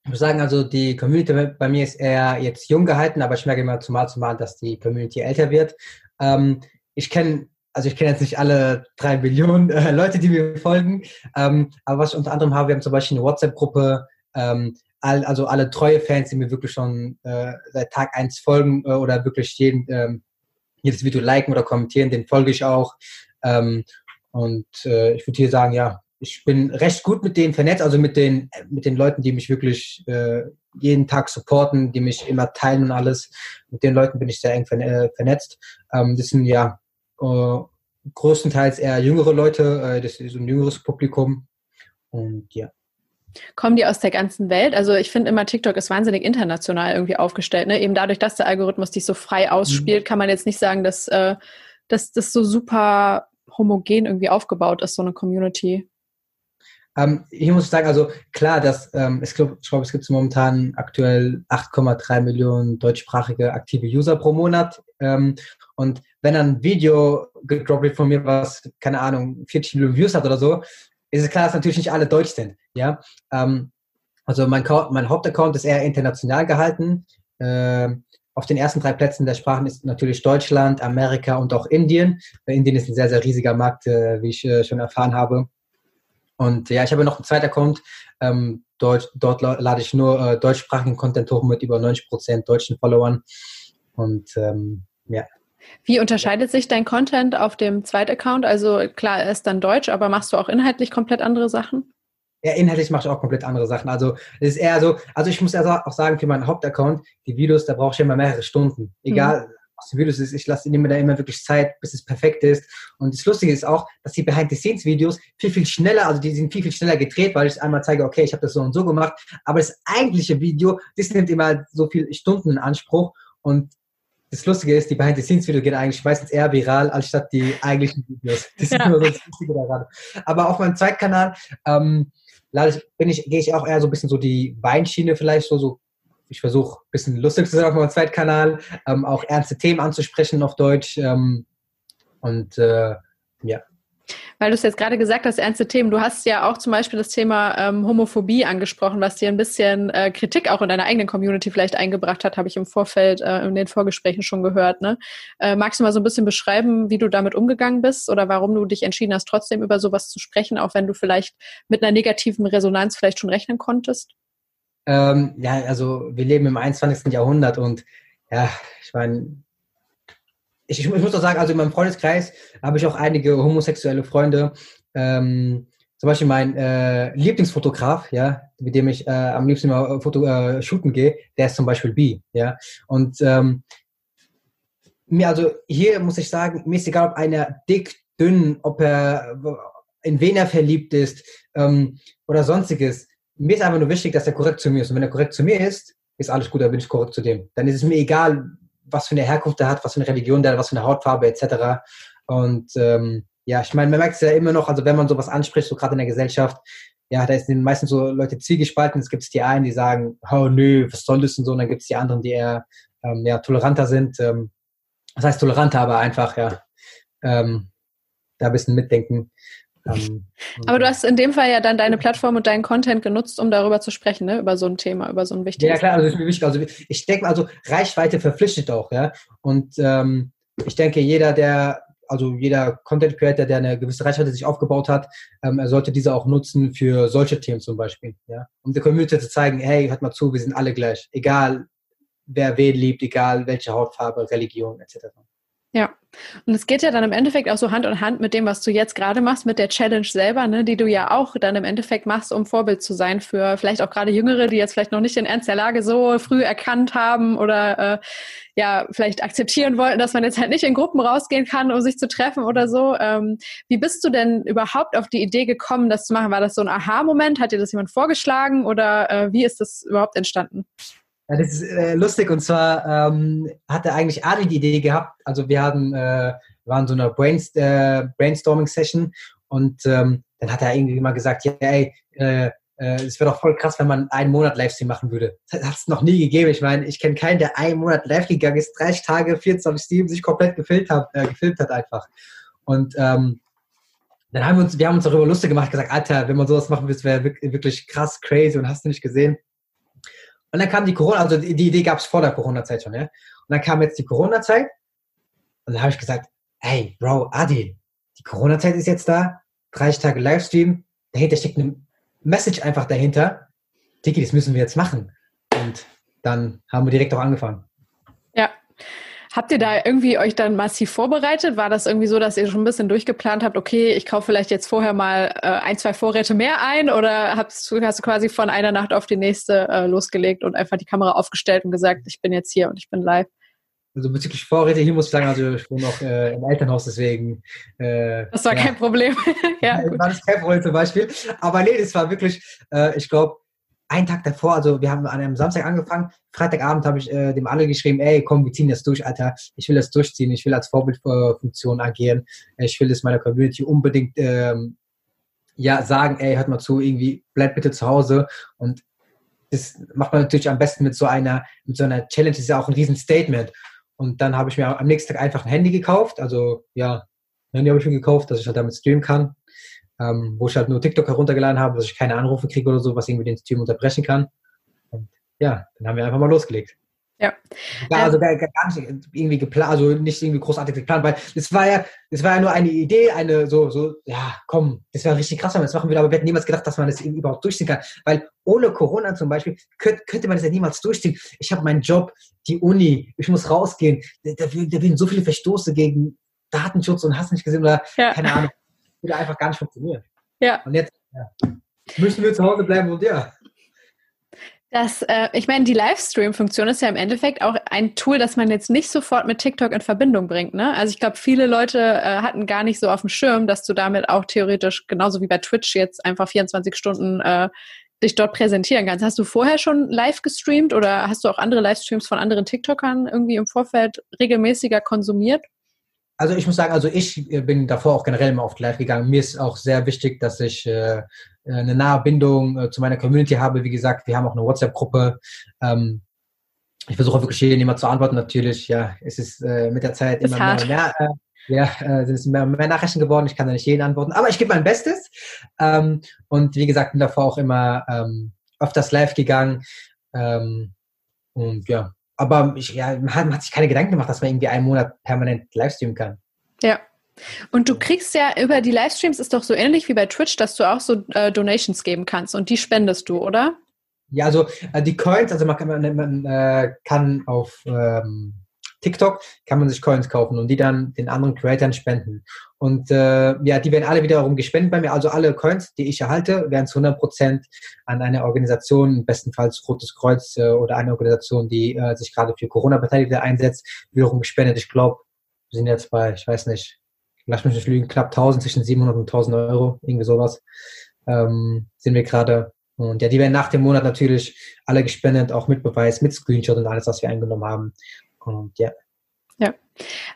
ich muss sagen, also die Community bei mir ist eher jetzt jung gehalten, aber ich merke immer zumal zumal, dass die Community älter wird. Ähm, ich kenne also ich kenne jetzt nicht alle drei Millionen äh, Leute, die mir folgen, ähm, aber was ich unter anderem habe, wir haben zum Beispiel eine WhatsApp-Gruppe, ähm, all, also alle treue Fans, die mir wirklich schon äh, seit Tag eins folgen äh, oder wirklich jeden, ähm, jedes Video liken oder kommentieren, den folge ich auch. Ähm, und äh, ich würde hier sagen, ja, ich bin recht gut mit denen vernetzt, also mit den, mit den Leuten, die mich wirklich äh, jeden Tag supporten, die mich immer teilen und alles. Mit den Leuten bin ich sehr eng äh, vernetzt. Ähm, das sind ja größtenteils eher jüngere Leute, äh, das ist ein jüngeres Publikum. Und ja. Kommen die aus der ganzen Welt? Also ich finde immer, TikTok ist wahnsinnig international irgendwie aufgestellt. Ne? Eben dadurch, dass der Algorithmus dich so frei ausspielt, mhm. kann man jetzt nicht sagen, dass, äh, dass das so super homogen irgendwie aufgebaut ist, so eine Community. Ähm, hier muss ich sagen, also klar, dass ähm, ich glaube, glaub, es gibt momentan aktuell 8,3 Millionen deutschsprachige aktive User pro Monat. Ähm, und wenn ein Video gedroppt wird von mir, was, keine Ahnung, 40 Millionen Views hat oder so, ist es klar, dass natürlich nicht alle deutsch sind. Ja? Ähm, also mein, mein Hauptaccount ist eher international gehalten. Äh, auf den ersten drei Plätzen der Sprachen ist natürlich Deutschland, Amerika und auch Indien. Indien ist ein sehr, sehr riesiger Markt, äh, wie ich äh, schon erfahren habe. Und ja, ich habe noch einen zweiten Account. Ähm, Deutsch, dort lade ich nur äh, deutschsprachigen Content hoch mit über 90 Prozent deutschen Followern. Und ähm, ja. Wie unterscheidet sich dein Content auf dem zweiten Account? Also klar, er ist dann Deutsch, aber machst du auch inhaltlich komplett andere Sachen? Ja, inhaltlich mache ich auch komplett andere Sachen. Also es ist eher so, also ich muss ja auch sagen, für meinen Hauptaccount, die Videos, da brauche ich immer mehrere Stunden. Egal, mhm was die Videos ist, ich lasse nehme da immer wirklich Zeit, bis es perfekt ist. Und das Lustige ist auch, dass die Behind-the-Scenes-Videos viel, viel schneller, also die sind viel, viel schneller gedreht, weil ich einmal zeige, okay, ich habe das so und so gemacht. Aber das eigentliche Video, das nimmt immer so viele Stunden in Anspruch. Und das Lustige ist, die Behind-the-Scenes-Video geht eigentlich meistens eher viral, als statt die eigentlichen Videos. Das ist nur so das Lustige daran. Aber auf meinem Zweitkanal ähm, bin ich, gehe ich auch eher so ein bisschen so die Weinschiene vielleicht, so, so ich versuche ein bisschen lustig zu sein auf meinem Zweitkanal, ähm, auch ernste Themen anzusprechen auf Deutsch. Ähm, und äh, ja. Weil du es jetzt gerade gesagt hast, ernste Themen. Du hast ja auch zum Beispiel das Thema ähm, Homophobie angesprochen, was dir ein bisschen äh, Kritik auch in deiner eigenen Community vielleicht eingebracht hat, habe ich im Vorfeld äh, in den Vorgesprächen schon gehört. Ne? Äh, magst du mal so ein bisschen beschreiben, wie du damit umgegangen bist oder warum du dich entschieden hast, trotzdem über sowas zu sprechen, auch wenn du vielleicht mit einer negativen Resonanz vielleicht schon rechnen konntest? Ähm, ja, also wir leben im 21. Jahrhundert und ja, ich meine, ich, ich, muss doch sagen, also in meinem Freundeskreis habe ich auch einige homosexuelle Freunde. Ähm, zum Beispiel mein äh, Lieblingsfotograf, ja, mit dem ich äh, am liebsten mal Foto äh, shooten gehe, der ist zum Beispiel B, ja. Und ähm, mir, also hier muss ich sagen, mir ist egal, ob einer dick, dünn, ob er in wen er verliebt ist ähm, oder sonstiges. Mir ist einfach nur wichtig, dass er korrekt zu mir ist. Und wenn er korrekt zu mir ist, ist alles gut, dann bin ich korrekt zu dem. Dann ist es mir egal, was für eine Herkunft er hat, was für eine Religion der hat, was für eine Hautfarbe etc. Und ähm, ja, ich meine, man merkt es ja immer noch, also wenn man sowas anspricht, so gerade in der Gesellschaft, ja, da sind meistens so Leute zielgespalten. Es gibt die einen, die sagen, oh nö, was soll das und so, und dann gibt es die anderen, die eher ähm, ja, toleranter sind. Ähm, das heißt toleranter, aber einfach, ja, ähm, da ein bisschen mitdenken. Ähm, aber du hast in dem Fall ja dann deine Plattform und deinen Content genutzt, um darüber zu sprechen, ne? über so ein Thema, über so ein wichtiges Ja, klar, also, wichtig. also ich denke, also Reichweite verpflichtet auch, ja. Und ähm, ich denke, jeder, der, also jeder Content Creator, der eine gewisse Reichweite sich aufgebaut hat, ähm, er sollte diese auch nutzen für solche Themen zum Beispiel, ja. Um der Community zu zeigen, hey, hört mal zu, wir sind alle gleich, egal wer wen liebt, egal welche Hautfarbe, Religion etc. Ja, und es geht ja dann im Endeffekt auch so Hand in Hand mit dem, was du jetzt gerade machst, mit der Challenge selber, ne, die du ja auch dann im Endeffekt machst, um Vorbild zu sein für vielleicht auch gerade Jüngere, die jetzt vielleicht noch nicht den Ernst der Lage so früh erkannt haben oder äh, ja vielleicht akzeptieren wollten, dass man jetzt halt nicht in Gruppen rausgehen kann, um sich zu treffen oder so. Ähm, wie bist du denn überhaupt auf die Idee gekommen, das zu machen? War das so ein Aha-Moment? Hat dir das jemand vorgeschlagen oder äh, wie ist das überhaupt entstanden? Ja, das ist äh, lustig und zwar ähm, hatte eigentlich Adi die Idee gehabt. Also wir hatten, äh, waren so einer Brainst äh, Brainstorming-Session und ähm, dann hat er irgendwie mal gesagt, ja, ey, äh, äh, es wäre doch voll krass, wenn man einen Monat Livestream machen würde. Das hat es noch nie gegeben. Ich meine, ich kenne keinen, der einen Monat live gegangen ist, 30 Tage, 24 Stream, sich komplett gefilmt hat, äh, gefilmt hat einfach. Und ähm, dann haben wir uns, wir haben uns darüber lustig gemacht, gesagt, Alter, wenn man sowas machen würde, wäre wirklich krass crazy und hast du nicht gesehen. Und dann kam die Corona, also die Idee gab es vor der Corona-Zeit schon, ja. Und dann kam jetzt die Corona-Zeit und dann habe ich gesagt, hey, Bro, Adi, die Corona-Zeit ist jetzt da, 30 Tage Livestream, dahinter steckt eine Message einfach dahinter. Dickie, das müssen wir jetzt machen. Und dann haben wir direkt auch angefangen. Ja. Habt ihr da irgendwie euch dann massiv vorbereitet? War das irgendwie so, dass ihr schon ein bisschen durchgeplant habt, okay, ich kaufe vielleicht jetzt vorher mal äh, ein, zwei Vorräte mehr ein oder hast du, hast du quasi von einer Nacht auf die nächste äh, losgelegt und einfach die Kamera aufgestellt und gesagt, ich bin jetzt hier und ich bin live? Also bezüglich Vorräte, hier muss ich sagen, also ich wohne noch äh, im Elternhaus, deswegen. Äh, das war ja. kein Problem. ja, gut. War das kein Problem zum Beispiel. Aber nee, das war wirklich, äh, ich glaube, einen Tag davor, also wir haben an einem Samstag angefangen, Freitagabend habe ich äh, dem alle geschrieben, ey, komm, wir ziehen das durch, Alter, ich will das durchziehen, ich will als Vorbildfunktion agieren, ich will das meiner Community unbedingt ähm, ja sagen, ey, hört mal zu, irgendwie bleibt bitte zu Hause. Und das macht man natürlich am besten mit so einer, mit so einer Challenge, das ist ja auch ein riesen Statement. Und dann habe ich mir am nächsten Tag einfach ein Handy gekauft, also ja, ein Handy habe ich mir gekauft, dass ich halt damit streamen kann ähm, wo ich halt nur TikTok heruntergeladen habe, dass ich keine Anrufe kriege oder so, was irgendwie den Stream unterbrechen kann. Und ja, dann haben wir einfach mal losgelegt. Ja. ja also gar, gar nicht irgendwie geplant, also nicht irgendwie großartig geplant, weil es war ja, es war ja nur eine Idee, eine so, so, ja, komm, das wäre richtig krass, wenn wir das machen würde, aber wir hätten niemals gedacht, dass man das überhaupt durchziehen kann. Weil ohne Corona zum Beispiel könnte, könnte man das ja niemals durchziehen. Ich habe meinen Job, die Uni, ich muss rausgehen, da, da, da werden so viele Verstoße gegen Datenschutz und hast nicht gesehen oder ja. keine Ahnung würde einfach gar nicht funktionieren. Ja. Und jetzt ja, müssen wir zu Hause bleiben und ja. Das, äh, ich meine, die Livestream-Funktion ist ja im Endeffekt auch ein Tool, das man jetzt nicht sofort mit TikTok in Verbindung bringt. Ne? Also ich glaube, viele Leute äh, hatten gar nicht so auf dem Schirm, dass du damit auch theoretisch, genauso wie bei Twitch, jetzt einfach 24 Stunden äh, dich dort präsentieren kannst. Hast du vorher schon live gestreamt oder hast du auch andere Livestreams von anderen TikTokern irgendwie im Vorfeld regelmäßiger konsumiert? Also ich muss sagen, also ich äh, bin davor auch generell immer oft live gegangen. Mir ist auch sehr wichtig, dass ich äh, äh, eine nahe Bindung äh, zu meiner Community habe. Wie gesagt, wir haben auch eine WhatsApp-Gruppe. Ähm, ich versuche wirklich jedem immer zu antworten. Natürlich, ja, es ist äh, mit der Zeit ist immer hart. mehr. Äh, Ja, äh, sind es mehr, mehr Nachrichten geworden. Ich kann da nicht jeden antworten, aber ich gebe mein Bestes. Ähm, und wie gesagt, bin davor auch immer ähm, öfters live gegangen. Ähm, und ja, aber ich, ja, man, hat, man hat sich keine Gedanken gemacht, dass man irgendwie einen Monat permanent Livestreamen kann. Ja. Und du kriegst ja über die Livestreams ist doch so ähnlich wie bei Twitch, dass du auch so äh, Donations geben kannst und die spendest du, oder? Ja, also äh, die Coins, also man kann, man, man äh, kann auf ähm, TikTok kann man sich Coins kaufen und die dann den anderen Creatoren spenden. Und äh, ja, die werden alle wiederum gespendet bei mir. Also alle Coins, die ich erhalte, werden zu 100% an eine Organisation, bestenfalls Rotes Kreuz äh, oder eine Organisation, die äh, sich gerade für Corona-Beteiligte einsetzt, wiederum gespendet. Ich glaube, wir sind jetzt bei, ich weiß nicht, lass mich nicht lügen, knapp 1000, zwischen 700 und 1000 Euro, irgendwie sowas, ähm, sind wir gerade. Und ja, die werden nach dem Monat natürlich alle gespendet, auch mit Beweis, mit Screenshot und alles, was wir eingenommen haben. Und ja. Ja.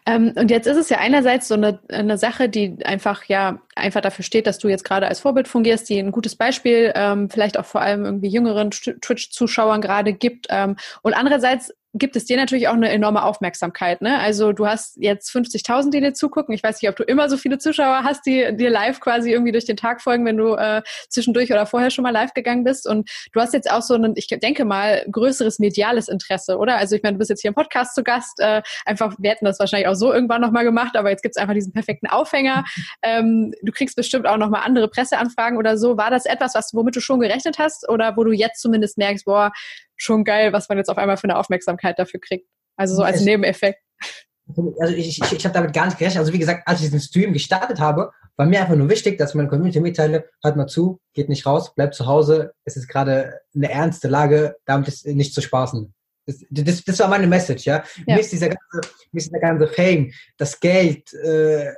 Ähm, und jetzt ist es ja einerseits so eine, eine Sache, die einfach ja einfach dafür steht, dass du jetzt gerade als Vorbild fungierst, die ein gutes Beispiel ähm, vielleicht auch vor allem irgendwie jüngeren Twitch-Zuschauern gerade gibt. Ähm, und andererseits gibt es dir natürlich auch eine enorme Aufmerksamkeit. Ne? Also du hast jetzt 50.000, die dir zugucken. Ich weiß nicht, ob du immer so viele Zuschauer hast, die dir live quasi irgendwie durch den Tag folgen, wenn du äh, zwischendurch oder vorher schon mal live gegangen bist. Und du hast jetzt auch so ein, ich denke mal, größeres mediales Interesse, oder? Also ich meine, du bist jetzt hier im Podcast zu Gast. Äh, einfach, wir hätten das wahrscheinlich auch so irgendwann nochmal gemacht, aber jetzt gibt's einfach diesen perfekten Aufhänger. Ähm, du kriegst bestimmt auch nochmal andere Presseanfragen oder so. War das etwas, was womit du schon gerechnet hast oder wo du jetzt zumindest merkst, boah, schon geil, was man jetzt auf einmal für eine Aufmerksamkeit dafür kriegt. Also so als es, Nebeneffekt. Also ich, ich, ich habe damit gar nicht gerechnet. Also wie gesagt, als ich diesen Stream gestartet habe, war mir einfach nur wichtig, dass meine Community mitteile, hört mal zu, geht nicht raus, bleibt zu Hause, es ist gerade eine ernste Lage, damit ist nicht zu spaßen. Das, das, das war meine Message, ja. ja. Mir, ist dieser ganze, mir ist dieser ganze Fame, das Geld, äh,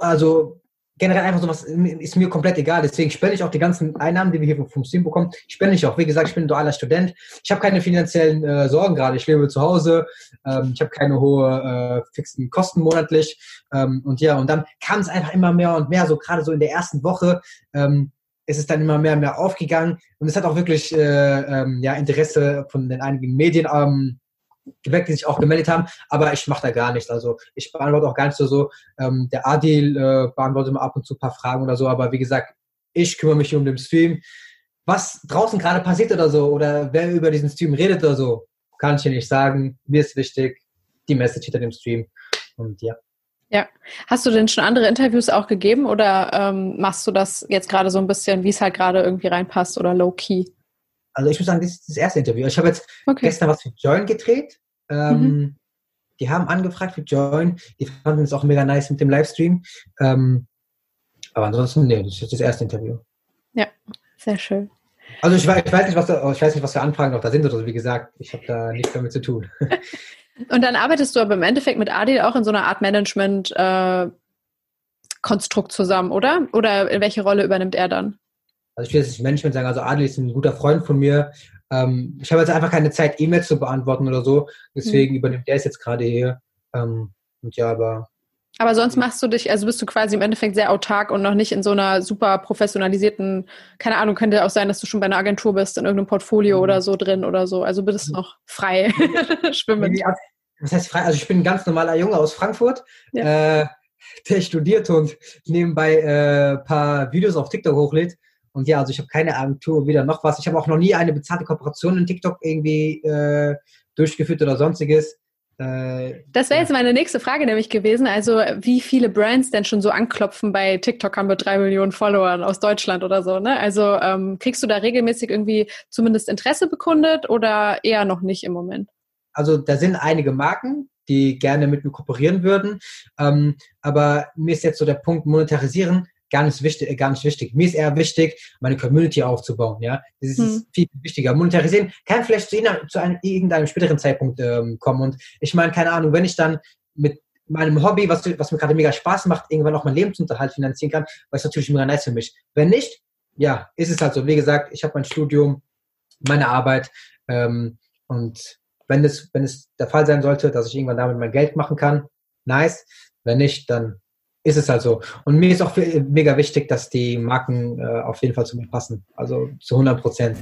also generell einfach sowas ist mir komplett egal. Deswegen spende ich auch die ganzen Einnahmen, die wir hier vom Stream bekommen, spende ich auch. Wie gesagt, ich bin ein dualer Student. Ich habe keine finanziellen äh, Sorgen gerade. Ich lebe zu Hause. Ähm, ich habe keine hohe äh, fixen Kosten monatlich. Ähm, und ja, und dann kam es einfach immer mehr und mehr. So gerade so in der ersten Woche ähm, ist es dann immer mehr und mehr aufgegangen. Und es hat auch wirklich äh, ähm, ja Interesse von den einigen Medien ähm, geweckt, die sich auch gemeldet haben, aber ich mache da gar nichts. Also ich beantworte auch gar nicht so, so ähm, der Adil äh, beantwortet immer ab und zu ein paar Fragen oder so, aber wie gesagt, ich kümmere mich um den Stream. Was draußen gerade passiert oder so, oder wer über diesen Stream redet oder so, kann ich dir nicht sagen. Mir ist wichtig, die Message hinter dem Stream. Und ja. Ja. Hast du denn schon andere Interviews auch gegeben oder ähm, machst du das jetzt gerade so ein bisschen, wie es halt gerade irgendwie reinpasst oder low key? Also ich muss sagen, das ist das erste Interview. Ich habe jetzt okay. gestern was für Join gedreht. Ähm, mhm. Die haben angefragt für Join. Die fanden es auch mega nice mit dem Livestream. Ähm, aber ansonsten, nee, das ist das erste Interview. Ja, sehr schön. Also ich weiß, ich weiß nicht, was da, ich weiß nicht, was für Anfragen noch da sind oder so. Wie gesagt, ich habe da nichts damit zu tun. Und dann arbeitest du aber im Endeffekt mit Adil auch in so einer Art Management äh, zusammen, oder? Oder welche Rolle übernimmt er dann? Also ich will jetzt nicht Management sagen, also Adel ist ein guter Freund von mir. Ähm, ich habe jetzt einfach keine Zeit, E-Mails zu beantworten oder so. Deswegen mhm. übernimmt der es jetzt gerade hier. Ähm, und ja, aber. Aber sonst machst du dich, also bist du quasi im Endeffekt sehr autark und noch nicht in so einer super professionalisierten, keine Ahnung, könnte auch sein, dass du schon bei einer Agentur bist, in irgendeinem Portfolio mhm. oder so drin oder so. Also bist du noch frei schwimmen. Was heißt frei? Also ich bin ein ganz normaler Junge aus Frankfurt. Ja. Äh, der studiert und nebenbei äh, paar Videos auf TikTok hochlädt. Und ja, also ich habe keine Agentur, wieder noch was. Ich habe auch noch nie eine bezahlte Kooperation in TikTok irgendwie äh, durchgeführt oder sonstiges. Äh, das wäre jetzt meine nächste Frage nämlich gewesen. Also wie viele Brands denn schon so anklopfen bei TikTok haben wir drei Millionen Followern aus Deutschland oder so. Ne? Also ähm, kriegst du da regelmäßig irgendwie zumindest Interesse bekundet oder eher noch nicht im Moment? Also da sind einige Marken, die gerne mit mir kooperieren würden. Ähm, aber mir ist jetzt so der Punkt monetarisieren gar nicht wichtig, gar nicht wichtig. Mir ist eher wichtig, meine Community aufzubauen, ja. Das ist hm. viel wichtiger. Monetarisieren kann vielleicht zu, zu einem, irgendeinem späteren Zeitpunkt ähm, kommen. Und ich meine, keine Ahnung, wenn ich dann mit meinem Hobby, was, was mir gerade mega Spaß macht, irgendwann auch meinen Lebensunterhalt finanzieren kann, war es natürlich mega nice für mich. Wenn nicht, ja, ist es halt so. Wie gesagt, ich habe mein Studium, meine Arbeit ähm, und wenn es, wenn es der Fall sein sollte, dass ich irgendwann damit mein Geld machen kann, nice. Wenn nicht, dann ist es halt so. Und mir ist auch mega wichtig, dass die Marken äh, auf jeden Fall zu mir passen. Also zu 100 Prozent.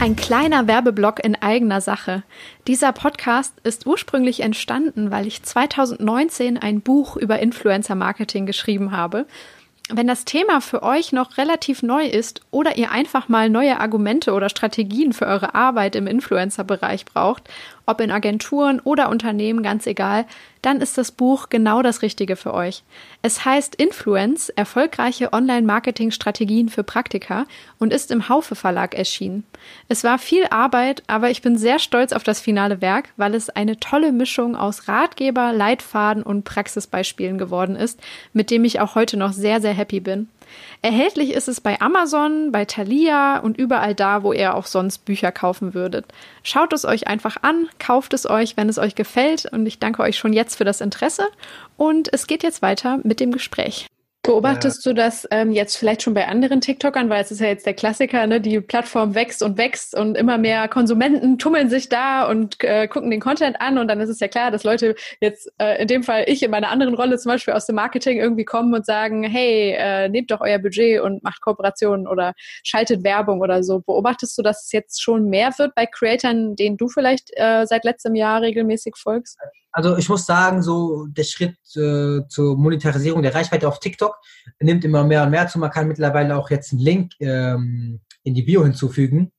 Ein kleiner Werbeblock in eigener Sache. Dieser Podcast ist ursprünglich entstanden, weil ich 2019 ein Buch über Influencer Marketing geschrieben habe wenn das Thema für euch noch relativ neu ist oder ihr einfach mal neue Argumente oder Strategien für eure Arbeit im Influencer-Bereich braucht, ob in Agenturen oder Unternehmen, ganz egal, dann ist das Buch genau das Richtige für euch. Es heißt Influence, erfolgreiche Online-Marketing-Strategien für Praktika und ist im Haufe Verlag erschienen. Es war viel Arbeit, aber ich bin sehr stolz auf das finale Werk, weil es eine tolle Mischung aus Ratgeber, Leitfaden und Praxisbeispielen geworden ist, mit dem ich auch heute noch sehr, sehr happy bin. Erhältlich ist es bei Amazon, bei Thalia und überall da, wo ihr auch sonst Bücher kaufen würdet. Schaut es euch einfach an, kauft es euch, wenn es euch gefällt und ich danke euch schon jetzt für das Interesse und es geht jetzt weiter mit dem Gespräch. Beobachtest du das ähm, jetzt vielleicht schon bei anderen TikTokern, weil es ist ja jetzt der Klassiker, ne? die Plattform wächst und wächst und immer mehr Konsumenten tummeln sich da und äh, gucken den Content an und dann ist es ja klar, dass Leute jetzt, äh, in dem Fall ich in meiner anderen Rolle zum Beispiel aus dem Marketing irgendwie kommen und sagen, hey, äh, nehmt doch euer Budget und macht Kooperationen oder schaltet Werbung oder so. Beobachtest du, dass es jetzt schon mehr wird bei Creatoren, denen du vielleicht äh, seit letztem Jahr regelmäßig folgst? Also ich muss sagen, so der Schritt äh, zur Monetarisierung der Reichweite auf TikTok nimmt immer mehr und mehr zu. Man kann mittlerweile auch jetzt einen Link ähm, in die Bio hinzufügen.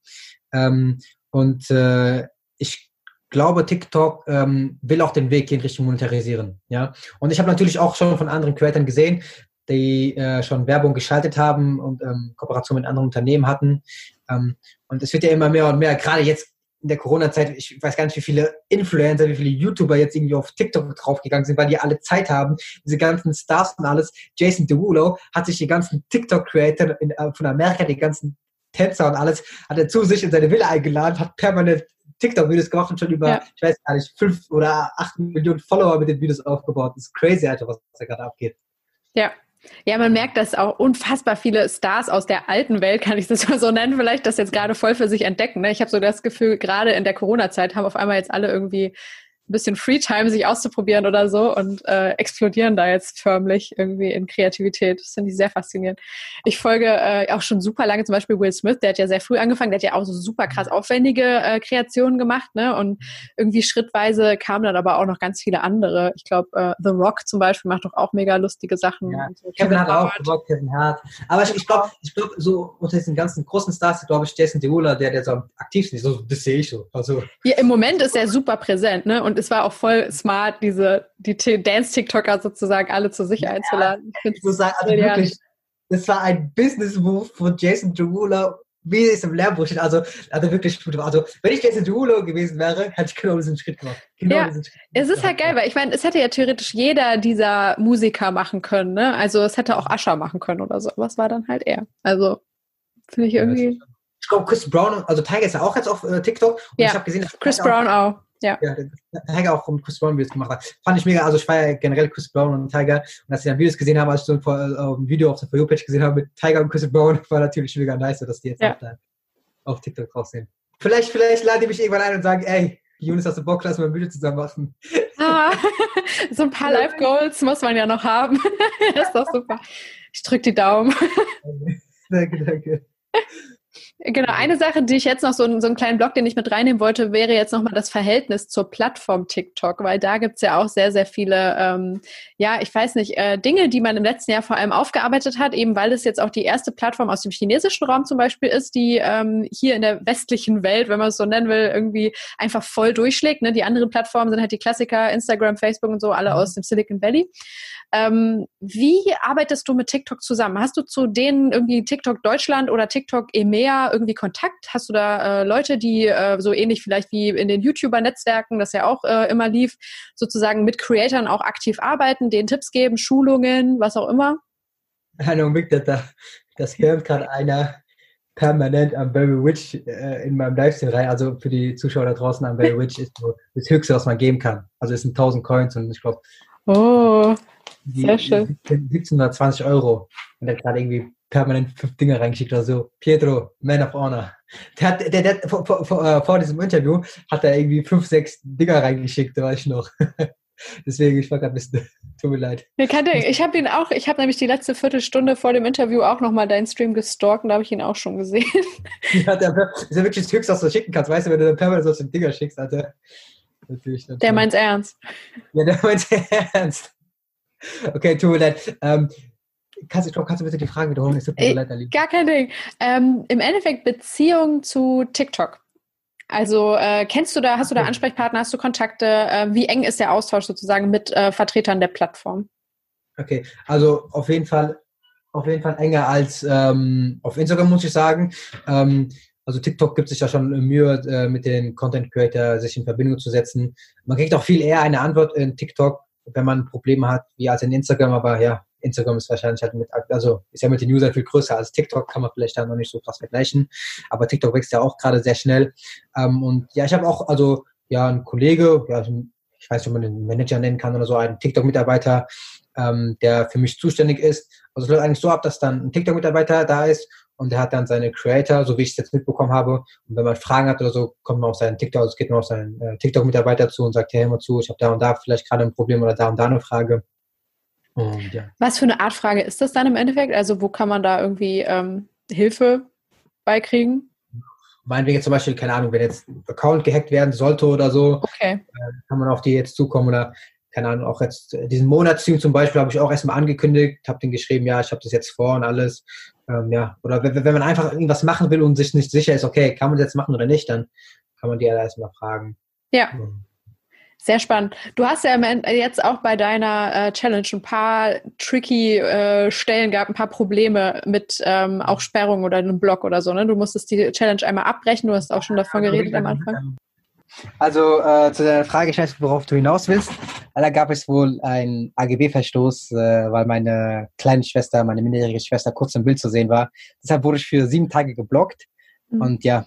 Ähm, und äh, ich glaube, TikTok ähm, will auch den Weg in Richtung Monetarisieren. Ja? Und ich habe natürlich auch schon von anderen Creators gesehen, die äh, schon Werbung geschaltet haben und ähm, Kooperation mit anderen Unternehmen hatten. Ähm, und es wird ja immer mehr und mehr, gerade jetzt in der Corona-Zeit, ich weiß gar nicht, wie viele Influencer, wie viele YouTuber jetzt irgendwie auf TikTok draufgegangen sind, weil die alle Zeit haben. Diese ganzen Stars und alles. Jason Derulo hat sich die ganzen TikTok-Creator äh, von Amerika, die ganzen Tänzer und alles, hat er zu sich in seine Villa eingeladen, hat permanent TikTok-Videos gemacht und schon über, ja. ich weiß gar nicht, fünf oder acht Millionen Follower mit den Videos aufgebaut. Das ist crazy, Alter, was da gerade abgeht. Ja, ja, man merkt, dass auch unfassbar viele Stars aus der alten Welt, kann ich das mal so nennen, vielleicht das jetzt gerade voll für sich entdecken. Ne? Ich habe so das Gefühl, gerade in der Corona-Zeit haben auf einmal jetzt alle irgendwie ein bisschen Freetime, sich auszuprobieren oder so und äh, explodieren da jetzt förmlich irgendwie in Kreativität. Das finde ich sehr faszinierend. Ich folge äh, auch schon super lange zum Beispiel Will Smith, der hat ja sehr früh angefangen, der hat ja auch so super krass aufwendige äh, Kreationen gemacht, ne? Und irgendwie schrittweise kamen dann aber auch noch ganz viele andere. Ich glaube, äh, The Rock zum Beispiel macht doch auch mega lustige Sachen. Ja, so. Kevin, Kevin Hart auch, The Rock, Kevin Hart. Aber ich, ich glaube, ich glaub, so unter diesen ganzen großen Stars, glaube ich, Jason Derulo, der, der so am aktivsten ist. So, das sehe ich so. Also. Ja, im Moment ist er super präsent, ne? Und und es war auch voll smart, diese die Dance-TikToker sozusagen alle zu sich ja, einzuladen. Ich, muss sagen, also wirklich, das war ein Business-Move von Jason Derulo, wie es im Lehrbuch steht. Also, also wirklich gut. Also, wenn ich Jason Derulo gewesen wäre, hätte ich genau diesen Schritt gemacht. Genau ja, Schritt es ist halt geil, weil ich meine, es hätte ja theoretisch jeder dieser Musiker machen können, ne? Also, es hätte auch Ascher machen können oder so. Aber es war dann halt er. Also, finde ich irgendwie. Ja, ich glaube, Chris Brown, also Tiger ist ja auch jetzt auf äh, TikTok. Und ja, ich habe gesehen, Chris Brown auch. Ja. ja Tiger auch von Chris Brown Videos gemacht hat. Fand ich mega, also ich war ja generell Chris Brown und Tiger und als ich dann Videos gesehen habe, als ich so ein, ein Video auf der For You-Page gesehen habe mit Tiger und Chris Brown, war natürlich mega nice, dass die jetzt ja. auch auf TikTok drauf sehen. Vielleicht, vielleicht lade ich mich irgendwann ein und sagen, ey, Jonas, hast du Bock, lass mal ein Video zusammen machen. Ah, so ein paar Live-Goals muss man ja noch haben. das ist doch super. Ich drücke die Daumen. danke, danke. Genau, eine Sache, die ich jetzt noch so, so einen kleinen Blog, den ich mit reinnehmen wollte, wäre jetzt nochmal das Verhältnis zur Plattform TikTok, weil da gibt's ja auch sehr, sehr viele, ähm, ja, ich weiß nicht, äh, Dinge, die man im letzten Jahr vor allem aufgearbeitet hat, eben weil es jetzt auch die erste Plattform aus dem chinesischen Raum zum Beispiel ist, die ähm, hier in der westlichen Welt, wenn man es so nennen will, irgendwie einfach voll durchschlägt. Ne? Die anderen Plattformen sind halt die Klassiker, Instagram, Facebook und so, alle mhm. aus dem Silicon Valley. Ähm, wie arbeitest du mit TikTok zusammen? Hast du zu denen irgendwie TikTok Deutschland oder TikTok EMEA irgendwie Kontakt? Hast du da äh, Leute, die äh, so ähnlich vielleicht wie in den YouTuber-Netzwerken, das ja auch äh, immer lief, sozusagen mit Creatoren auch aktiv arbeiten, denen Tipps geben, Schulungen, was auch immer? Hallo, Mick, da, das hört gerade einer permanent am Barry Witch äh, in meinem Livestream rein. Also für die Zuschauer da draußen am Barry Witch ist so das Höchste, was man geben kann. Also es sind 1000 Coins und ich glaube, oh. Sehr schön. 1720 Euro. Und der gerade irgendwie permanent fünf Dinge reingeschickt oder so. Pietro, Man of Honor. Der hat, der, der, vor, vor, vor, äh, vor diesem Interview hat er irgendwie fünf, sechs Dinger reingeschickt, da weiß ich noch. Deswegen, ich war gerade ein bisschen, tut mir leid. Ich habe ihn auch, ich habe nämlich die letzte Viertelstunde vor dem Interview auch nochmal deinen Stream gestalkt und da habe ich ihn auch schon gesehen. Ja, der, das ist ja wirklich das Höchste, was du schicken kannst, weißt du, wenn du dann permanent so den Dinger schickst, Alter. Natürlich, natürlich. Der meint's ernst. Ja, der meint's ernst. Okay, tut mir leid. Ähm, kannst, du, kannst du bitte die Frage wiederholen? Es tut mir leid, Gar kein Ding. Ähm, Im Endeffekt Beziehung zu TikTok. Also äh, kennst du da, hast du da Ansprechpartner, hast du Kontakte? Äh, wie eng ist der Austausch sozusagen mit äh, Vertretern der Plattform? Okay, also auf jeden Fall, auf jeden Fall enger als ähm, auf Instagram muss ich sagen. Ähm, also TikTok gibt sich ja schon Mühe, äh, mit den Content Creator sich in Verbindung zu setzen. Man kriegt auch viel eher eine Antwort in TikTok, wenn man Probleme hat, wie als in Instagram, aber ja, Instagram ist wahrscheinlich halt mit, also ist ja mit den Usern viel größer als TikTok, kann man vielleicht da noch nicht so krass vergleichen. Aber TikTok wächst ja auch gerade sehr schnell. Ähm, und ja, ich habe auch, also ja, ein Kollege, ja, ich weiß nicht, ob man den Manager nennen kann oder so, einen TikTok-Mitarbeiter, ähm, der für mich zuständig ist. Also es läuft eigentlich so ab, dass dann ein TikTok-Mitarbeiter da ist und der hat dann seine Creator, so wie ich es jetzt mitbekommen habe. Und wenn man Fragen hat oder so, kommt man auf seinen TikTok, also geht man auf seinen äh, TikTok-Mitarbeiter zu und sagt, hey, hör mal zu, ich habe da und da vielleicht gerade ein Problem oder da und da eine Frage. Und, ja. Was für eine Art Frage ist das dann im Endeffekt? Also wo kann man da irgendwie ähm, Hilfe beikriegen? Meinetwegen zum Beispiel, keine Ahnung, wenn jetzt ein Account gehackt werden sollte oder so, okay. äh, kann man auf die jetzt zukommen oder keine Ahnung, auch jetzt äh, diesen Monatsstream zum Beispiel habe ich auch erstmal angekündigt, habe den geschrieben, ja, ich habe das jetzt vor und alles. Ähm, ja, oder wenn, wenn man einfach irgendwas machen will und sich nicht sicher ist, okay, kann man das jetzt machen oder nicht, dann kann man die ja erstmal fragen. Ja. Sehr spannend. Du hast ja jetzt auch bei deiner äh, Challenge ein paar tricky äh, Stellen gehabt, ein paar Probleme mit ähm, auch Sperrung oder einem Blog oder so. Ne? Du musstest die Challenge einmal abbrechen. Du hast auch schon davon geredet am Anfang. Also äh, zu der Frage, ich weiß, worauf du hinaus willst. Da gab es wohl einen AGB-Verstoß, äh, weil meine kleine Schwester, meine minderjährige Schwester kurz im Bild zu sehen war. Deshalb wurde ich für sieben Tage geblockt. Mhm. Und ja,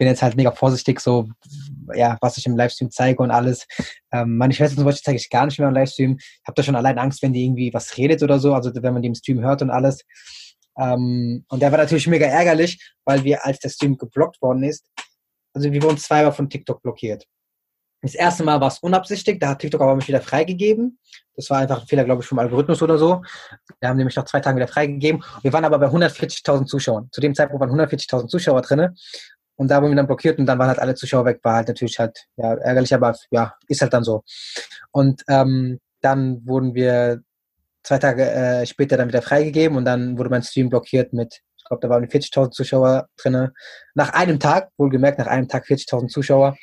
bin jetzt halt mega vorsichtig, so, ja, was ich im Livestream zeige und alles. Ähm, meine Schwester zum Beispiel zeige ich gar nicht mehr im Livestream. Ich habe da schon allein Angst, wenn die irgendwie was redet oder so, also wenn man die im Stream hört und alles. Ähm, und der war natürlich mega ärgerlich, weil wir, als der Stream geblockt worden ist, also wir wurden zweimal von TikTok blockiert. Das erste Mal war es unabsichtig, da hat TikTok aber mich wieder freigegeben. Das war einfach ein Fehler, glaube ich, vom Algorithmus oder so. Wir haben nämlich nach zwei Tagen wieder freigegeben. Wir waren aber bei 140.000 Zuschauern. Zu dem Zeitpunkt waren 140.000 Zuschauer drinne. Und da wurden wir dann blockiert und dann waren halt alle Zuschauer weg. War halt natürlich halt ja, ärgerlich, aber ja, ist halt dann so. Und ähm, dann wurden wir zwei Tage äh, später dann wieder freigegeben und dann wurde mein Stream blockiert mit, ich glaube, da waren 40.000 Zuschauer drinne. Nach einem Tag, wohlgemerkt, nach einem Tag 40.000 Zuschauer.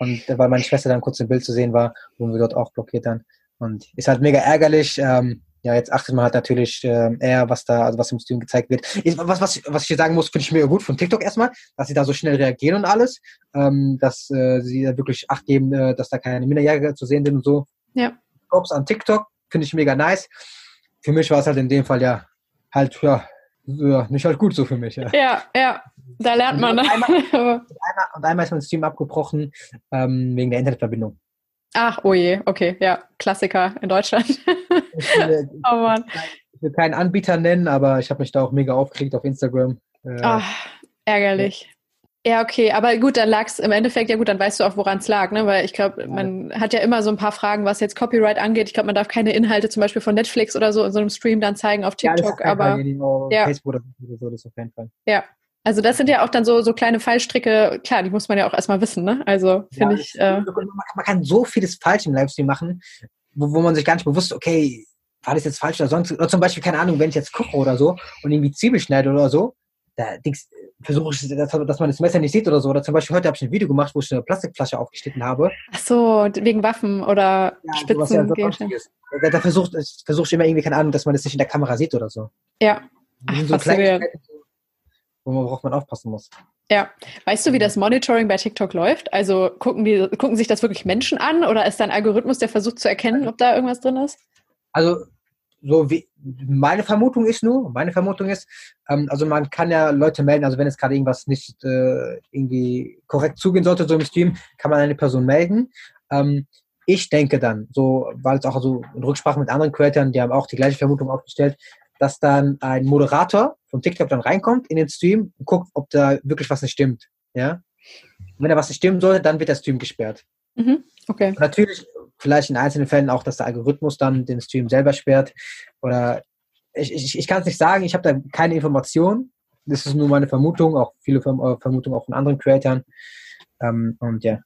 Und weil meine Schwester dann kurz im Bild zu sehen war, wurden wir dort auch blockiert dann. Und ist halt mega ärgerlich. Ähm, ja, jetzt achtet man halt natürlich äh, eher, was da, also was im Stream gezeigt wird. Was, was, was ich hier sagen muss, finde ich mega gut von TikTok erstmal, dass sie da so schnell reagieren und alles, ähm, dass äh, sie da wirklich Acht geben, äh, dass da keine Minderjährige zu sehen sind und so. Ja. Props an TikTok, finde ich mega nice. Für mich war es halt in dem Fall ja halt, ja, ja, nicht halt gut so für mich. Ja, ja, ja. da lernt man. Und einmal, und einmal, und einmal ist mein Stream abgebrochen ähm, wegen der Internetverbindung. Ach, oh je, okay, ja, Klassiker in Deutschland. Ich will, oh Mann. Ich will keinen Anbieter nennen, aber ich habe mich da auch mega aufgeregt auf Instagram. Äh, Ach, ärgerlich. Ja. ja, okay, aber gut, dann lag es im Endeffekt, ja gut, dann weißt du auch, woran es lag, ne? Weil ich glaube, man hat ja immer so ein paar Fragen, was jetzt Copyright angeht. Ich glaube, man darf keine Inhalte zum Beispiel von Netflix oder so in so einem Stream dann zeigen auf TikTok, ja, aber. Ja. Facebook oder so, das auf jeden Fall. Ja, also das sind ja auch dann so, so kleine Fallstricke, klar, die muss man ja auch erstmal wissen, ne? Also finde ja, ich. Äh, man kann so vieles falsch im Livestream machen, wo, wo man sich gar nicht bewusst, okay, war das jetzt falsch oder sonst, oder zum Beispiel, keine Ahnung, wenn ich jetzt koche oder so und irgendwie Zwiebel schneide oder so, da versuche ich, dass, dass, man das Messer nicht sieht oder so. Oder zum Beispiel heute habe ich ein Video gemacht, wo ich eine Plastikflasche aufgeschnitten habe. Ach so, wegen Waffen oder ja, Spitzen. Ja da, da versuche versuch ich immer irgendwie, keine Ahnung, dass man das nicht in der Kamera sieht oder so. Ja. Ach, so worauf man aufpassen muss. Ja. Weißt du, wie das Monitoring bei TikTok läuft? Also gucken, die, gucken sich das wirklich Menschen an oder ist da ein Algorithmus, der versucht zu erkennen, ob da irgendwas drin ist? Also, so wie meine Vermutung ist nur, meine Vermutung ist, ähm, also man kann ja Leute melden, also wenn es gerade irgendwas nicht äh, irgendwie korrekt zugehen sollte, so im Stream, kann man eine Person melden. Ähm, ich denke dann, so, weil es auch so in Rücksprache mit anderen Creatoren, die haben auch die gleiche Vermutung aufgestellt, dass dann ein Moderator von TikTok dann reinkommt in den Stream und guckt, ob da wirklich was nicht stimmt. Ja? wenn da was nicht stimmen sollte, dann wird der Stream gesperrt. Mhm. Okay. Und natürlich vielleicht in einzelnen Fällen auch, dass der Algorithmus dann den Stream selber sperrt. Oder ich, ich, ich kann es nicht sagen, ich habe da keine Informationen. Das ist nur meine Vermutung, auch viele äh, Vermutungen auch von anderen Creatoren. Ähm, und ja.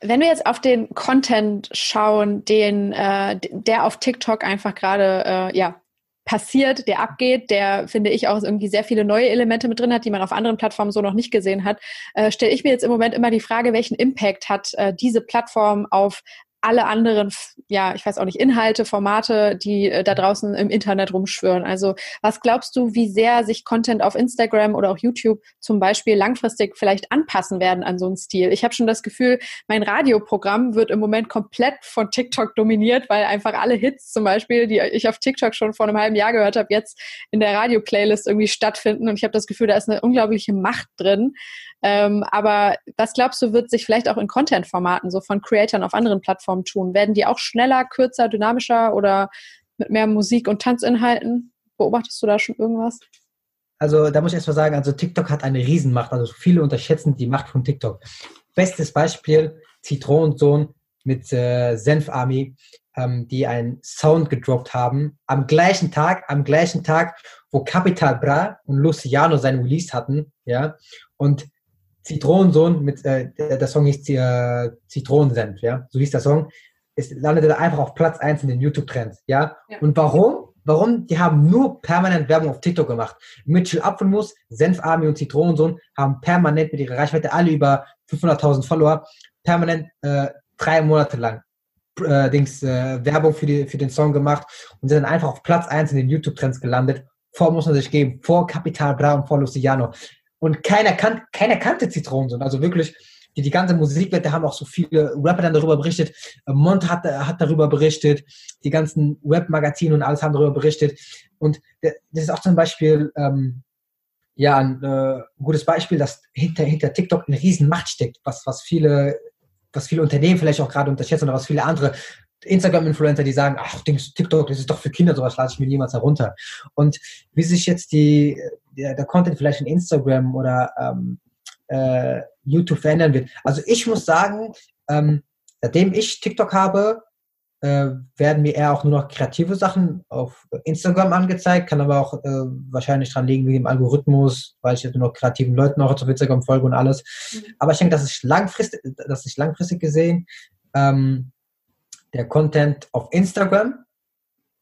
Wenn wir jetzt auf den Content schauen, den äh, der auf TikTok einfach gerade äh, ja passiert, der abgeht, der finde ich auch irgendwie sehr viele neue Elemente mit drin hat, die man auf anderen Plattformen so noch nicht gesehen hat, äh, stelle ich mir jetzt im Moment immer die Frage, welchen Impact hat äh, diese Plattform auf alle anderen, ja, ich weiß auch nicht, Inhalte, Formate, die äh, da draußen im Internet rumschwören. Also was glaubst du, wie sehr sich Content auf Instagram oder auch YouTube zum Beispiel langfristig vielleicht anpassen werden an so einen Stil? Ich habe schon das Gefühl, mein Radioprogramm wird im Moment komplett von TikTok dominiert, weil einfach alle Hits zum Beispiel, die ich auf TikTok schon vor einem halben Jahr gehört habe, jetzt in der Radio-Playlist irgendwie stattfinden. Und ich habe das Gefühl, da ist eine unglaubliche Macht drin. Ähm, aber was glaubst du, wird sich vielleicht auch in Content-Formaten, so von Creatoren auf anderen Plattformen tun? Werden die auch schneller, kürzer, dynamischer oder mit mehr Musik- und Tanzinhalten? Beobachtest du da schon irgendwas? Also da muss ich erst mal sagen, also TikTok hat eine Riesenmacht. Also viele unterschätzen die Macht von TikTok. Bestes Beispiel, Zitronensohn mit äh, Senf Army, ähm, die einen Sound gedroppt haben. Am gleichen Tag, am gleichen Tag, wo Capital Bra und Luciano sein Release hatten, ja. Und Zitronensohn mit, äh, der, der Song hieß äh, Zitronensenf, ja, so hieß der Song. Es landete einfach auf Platz 1 in den YouTube-Trends, ja? ja? Und warum? Warum? Die haben nur permanent Werbung auf TikTok gemacht. Mitchell Apfelmus, Senf Army und Zitronensohn haben permanent mit ihrer Reichweite alle über 500.000 Follower permanent äh, drei Monate lang äh, Dings, äh, Werbung für, die, für den Song gemacht und sind dann einfach auf Platz 1 in den YouTube-Trends gelandet. Vor muss man sich geben, vor Capital Bra und vor Luciano. Und keiner, kan keiner kannte Zitronensohn. Also wirklich, die, die ganze Musikwelt, da haben auch so viele Rapper dann darüber berichtet. Äh, Mont hat, hat darüber berichtet. Die ganzen Webmagazine und alles haben darüber berichtet. Und das ist auch zum Beispiel, ähm, ja, ein äh, gutes Beispiel, dass hinter, hinter TikTok eine riesen Macht steckt, was, was viele, was viele Unternehmen vielleicht auch gerade unterschätzen oder was viele andere Instagram-Influencer, die sagen, ach, TikTok, das ist doch für Kinder, sowas lade ich mir niemals herunter. Und wie sich jetzt die, der, der Content vielleicht in Instagram oder ähm, äh, YouTube verändern wird. Also ich muss sagen, ähm, seitdem ich TikTok habe, äh, werden mir eher auch nur noch kreative Sachen auf Instagram angezeigt, kann aber auch äh, wahrscheinlich dran liegen wie dem Algorithmus, weil ich jetzt nur noch kreativen Leuten auch auf Instagram folge und alles. Mhm. Aber ich denke, dass ich langfristig, dass ich langfristig gesehen ähm, der Content auf Instagram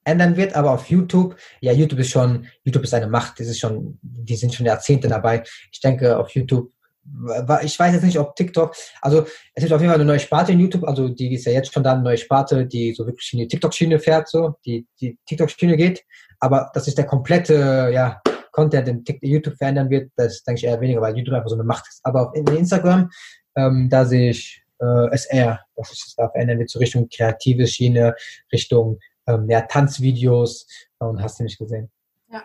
ändern wird, aber auf YouTube, ja, YouTube ist schon, YouTube ist eine Macht, das ist schon, die sind schon Jahrzehnte dabei. Ich denke, auf YouTube, ich weiß jetzt nicht, ob TikTok, also es gibt auf jeden Fall eine neue Sparte in YouTube, also die ist ja jetzt schon da eine neue Sparte, die so wirklich in die TikTok-Schiene fährt, so, die, die TikTok-Schiene geht, aber das ist der komplette, ja, Content in YouTube verändern wird, das denke ich eher weniger, weil YouTube einfach so eine Macht ist. Aber auf Instagram, ähm, da sehe ich äh, dass sich das da verändern wird, so Richtung kreative Schiene, Richtung ähm, ja, Tanzvideos und hast du nicht gesehen. Ja,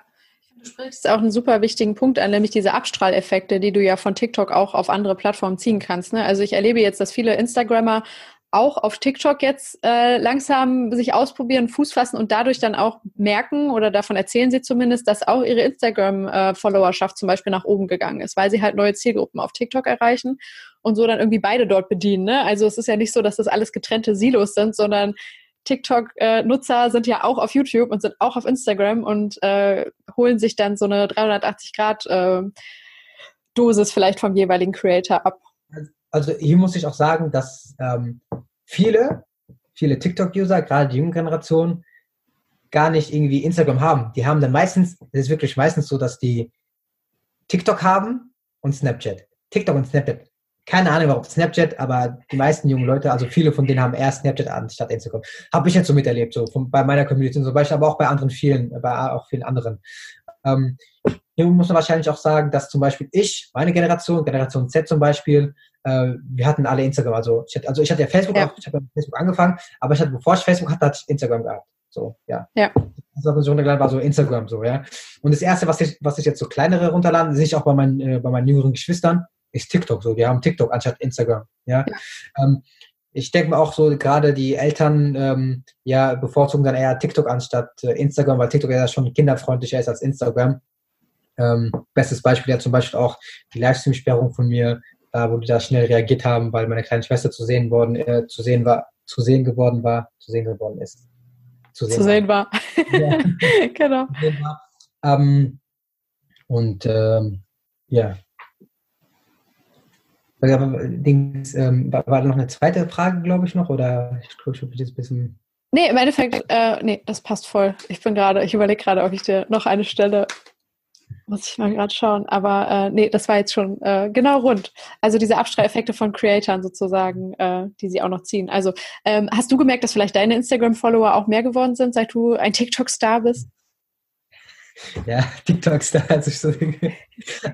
du sprichst auch einen super wichtigen Punkt an, nämlich diese Abstrahleffekte, die du ja von TikTok auch auf andere Plattformen ziehen kannst. Ne? Also ich erlebe jetzt, dass viele Instagrammer auch auf TikTok jetzt äh, langsam sich ausprobieren, Fuß fassen und dadurch dann auch merken oder davon erzählen sie zumindest, dass auch ihre Instagram-Followerschaft zum Beispiel nach oben gegangen ist, weil sie halt neue Zielgruppen auf TikTok erreichen und so dann irgendwie beide dort bedienen. Ne? Also es ist ja nicht so, dass das alles getrennte Silos sind, sondern TikTok-Nutzer sind ja auch auf YouTube und sind auch auf Instagram und äh, holen sich dann so eine 380-Grad-Dosis äh, vielleicht vom jeweiligen Creator ab. Also hier muss ich auch sagen, dass ähm, viele, viele TikTok-User, gerade die junge Generation, gar nicht irgendwie Instagram haben. Die haben dann meistens, es ist wirklich meistens so, dass die TikTok haben und Snapchat. TikTok und Snapchat keine Ahnung, warum Snapchat, aber die meisten jungen Leute, also viele von denen haben eher Snapchat anstatt Instagram. Habe ich jetzt so miterlebt, so von, bei meiner Community zum Beispiel, aber auch bei anderen vielen, bei auch vielen anderen. Ähm, hier muss man wahrscheinlich auch sagen, dass zum Beispiel ich, meine Generation, Generation Z zum Beispiel, äh, wir hatten alle Instagram. Also ich hatte, also ich hatte ja Facebook ja. auch, ich habe mit Facebook angefangen, aber ich hatte, bevor ich Facebook hatte, hatte ich Instagram gehabt. So, ja. Ja. Das war so runtergeladen, war so Instagram so, ja. Und das erste, was ich, was ich jetzt so kleinere runterladen, sehe ich auch bei meinen, äh, bei meinen jüngeren Geschwistern, ist TikTok so. Wir haben TikTok anstatt Instagram. Ja. ja. Ähm, ich denke mir auch so, gerade die Eltern ähm, ja bevorzugen dann eher TikTok anstatt äh, Instagram, weil TikTok ja schon kinderfreundlicher ist als Instagram. Ähm, bestes Beispiel ja zum Beispiel auch die Livestream-Sperrung von mir. Da wo die da schnell reagiert haben, weil meine kleine Schwester zu sehen worden, äh, zu sehen war, zu sehen geworden war, zu sehen geworden ist. Zu sehen, zu sehen war. war. Ja. genau. War. Ähm, und ähm, ja. Dings, ähm, war, war noch eine zweite Frage, glaube ich, noch? Oder ich glaube, ich habe jetzt ein bisschen. Nee, im Endeffekt, äh, nee, das passt voll. Ich bin gerade, ich überlege gerade, ob ich dir noch eine Stelle muss ich mal gerade schauen. Aber äh, nee, das war jetzt schon äh, genau rund. Also diese Abstrahleffekte von Creatoren sozusagen, äh, die sie auch noch ziehen. Also ähm, hast du gemerkt, dass vielleicht deine Instagram-Follower auch mehr geworden sind, seit du ein TikTok-Star bist? Ja, TikTok-Star. Also ich, so,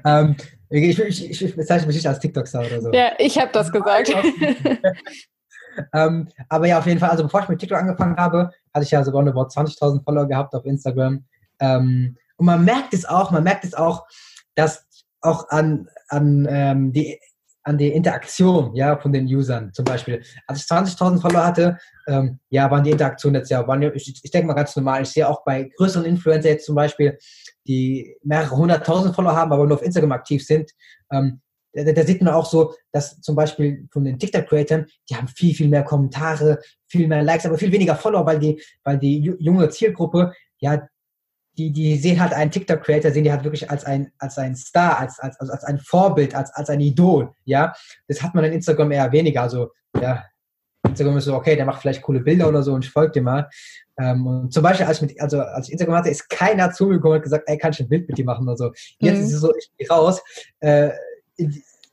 ähm, ich, ich, ich, bezeichne mich nicht als TikTok-Star oder so. Ja, ich habe das gesagt. ähm, aber ja, auf jeden Fall, also bevor ich mit TikTok angefangen habe, hatte ich ja sogar über 20.000 Follower gehabt auf Instagram. Ähm, und man merkt es auch, man merkt es auch, dass auch an, an, ähm, die, an die Interaktion ja, von den Usern zum Beispiel. Als ich 20.000 Follower hatte, ähm, ja, waren die Interaktionen jetzt ja, waren, ich, ich denke mal ganz normal. Ich sehe auch bei größeren Influencer jetzt zum Beispiel, die mehrere hunderttausend Follower haben, aber nur auf Instagram aktiv sind, ähm, da, da, sieht man auch so, dass zum Beispiel von den TikTok-Creatern, die haben viel, viel mehr Kommentare, viel mehr Likes, aber viel weniger Follower, weil die, weil die junge Zielgruppe, ja, die, die sehen halt einen TikTok-Creator, sehen die halt wirklich als ein, als ein Star, als, als, als ein Vorbild, als, als ein Idol, ja. Das hat man in Instagram eher weniger. Also, ja, Instagram ist so, okay, der macht vielleicht coole Bilder oder so und ich folge dem mal. Ähm, und zum Beispiel, als ich, mit, also, als ich Instagram hatte, ist keiner zugekommen und gesagt, ey, kann ich ein Bild mit dir machen oder so. Jetzt mhm. ist es so, ich gehe raus, äh,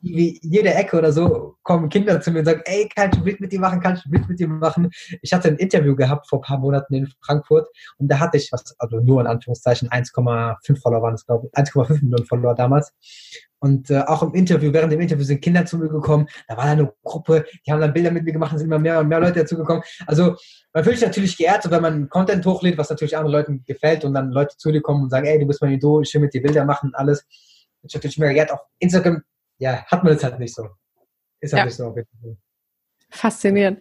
wie jede Ecke oder so kommen Kinder zu mir und sagen, ey, kann ich ein Bild mit dir machen, kann ich ein Bild mit dir machen? Ich hatte ein Interview gehabt vor ein paar Monaten in Frankfurt und da hatte ich, was, also nur in Anführungszeichen, 1,5 Follower waren es, glaube ich, 1,5 Millionen Follower damals. Und äh, auch im Interview, während dem Interview sind Kinder zu mir gekommen, da war eine Gruppe, die haben dann Bilder mit mir gemacht, sind immer mehr und mehr Leute dazugekommen. Also man fühlt sich natürlich geehrt, wenn man Content hochlädt, was natürlich anderen Leuten gefällt und dann Leute zu dir kommen und sagen, ey, du bist mein Idol, ich will mit dir Bilder machen und alles. Ich natürlich mehr geehrt. Auf Instagram ja, hat man es halt nicht so. Ist halt ja. nicht so. Faszinierend.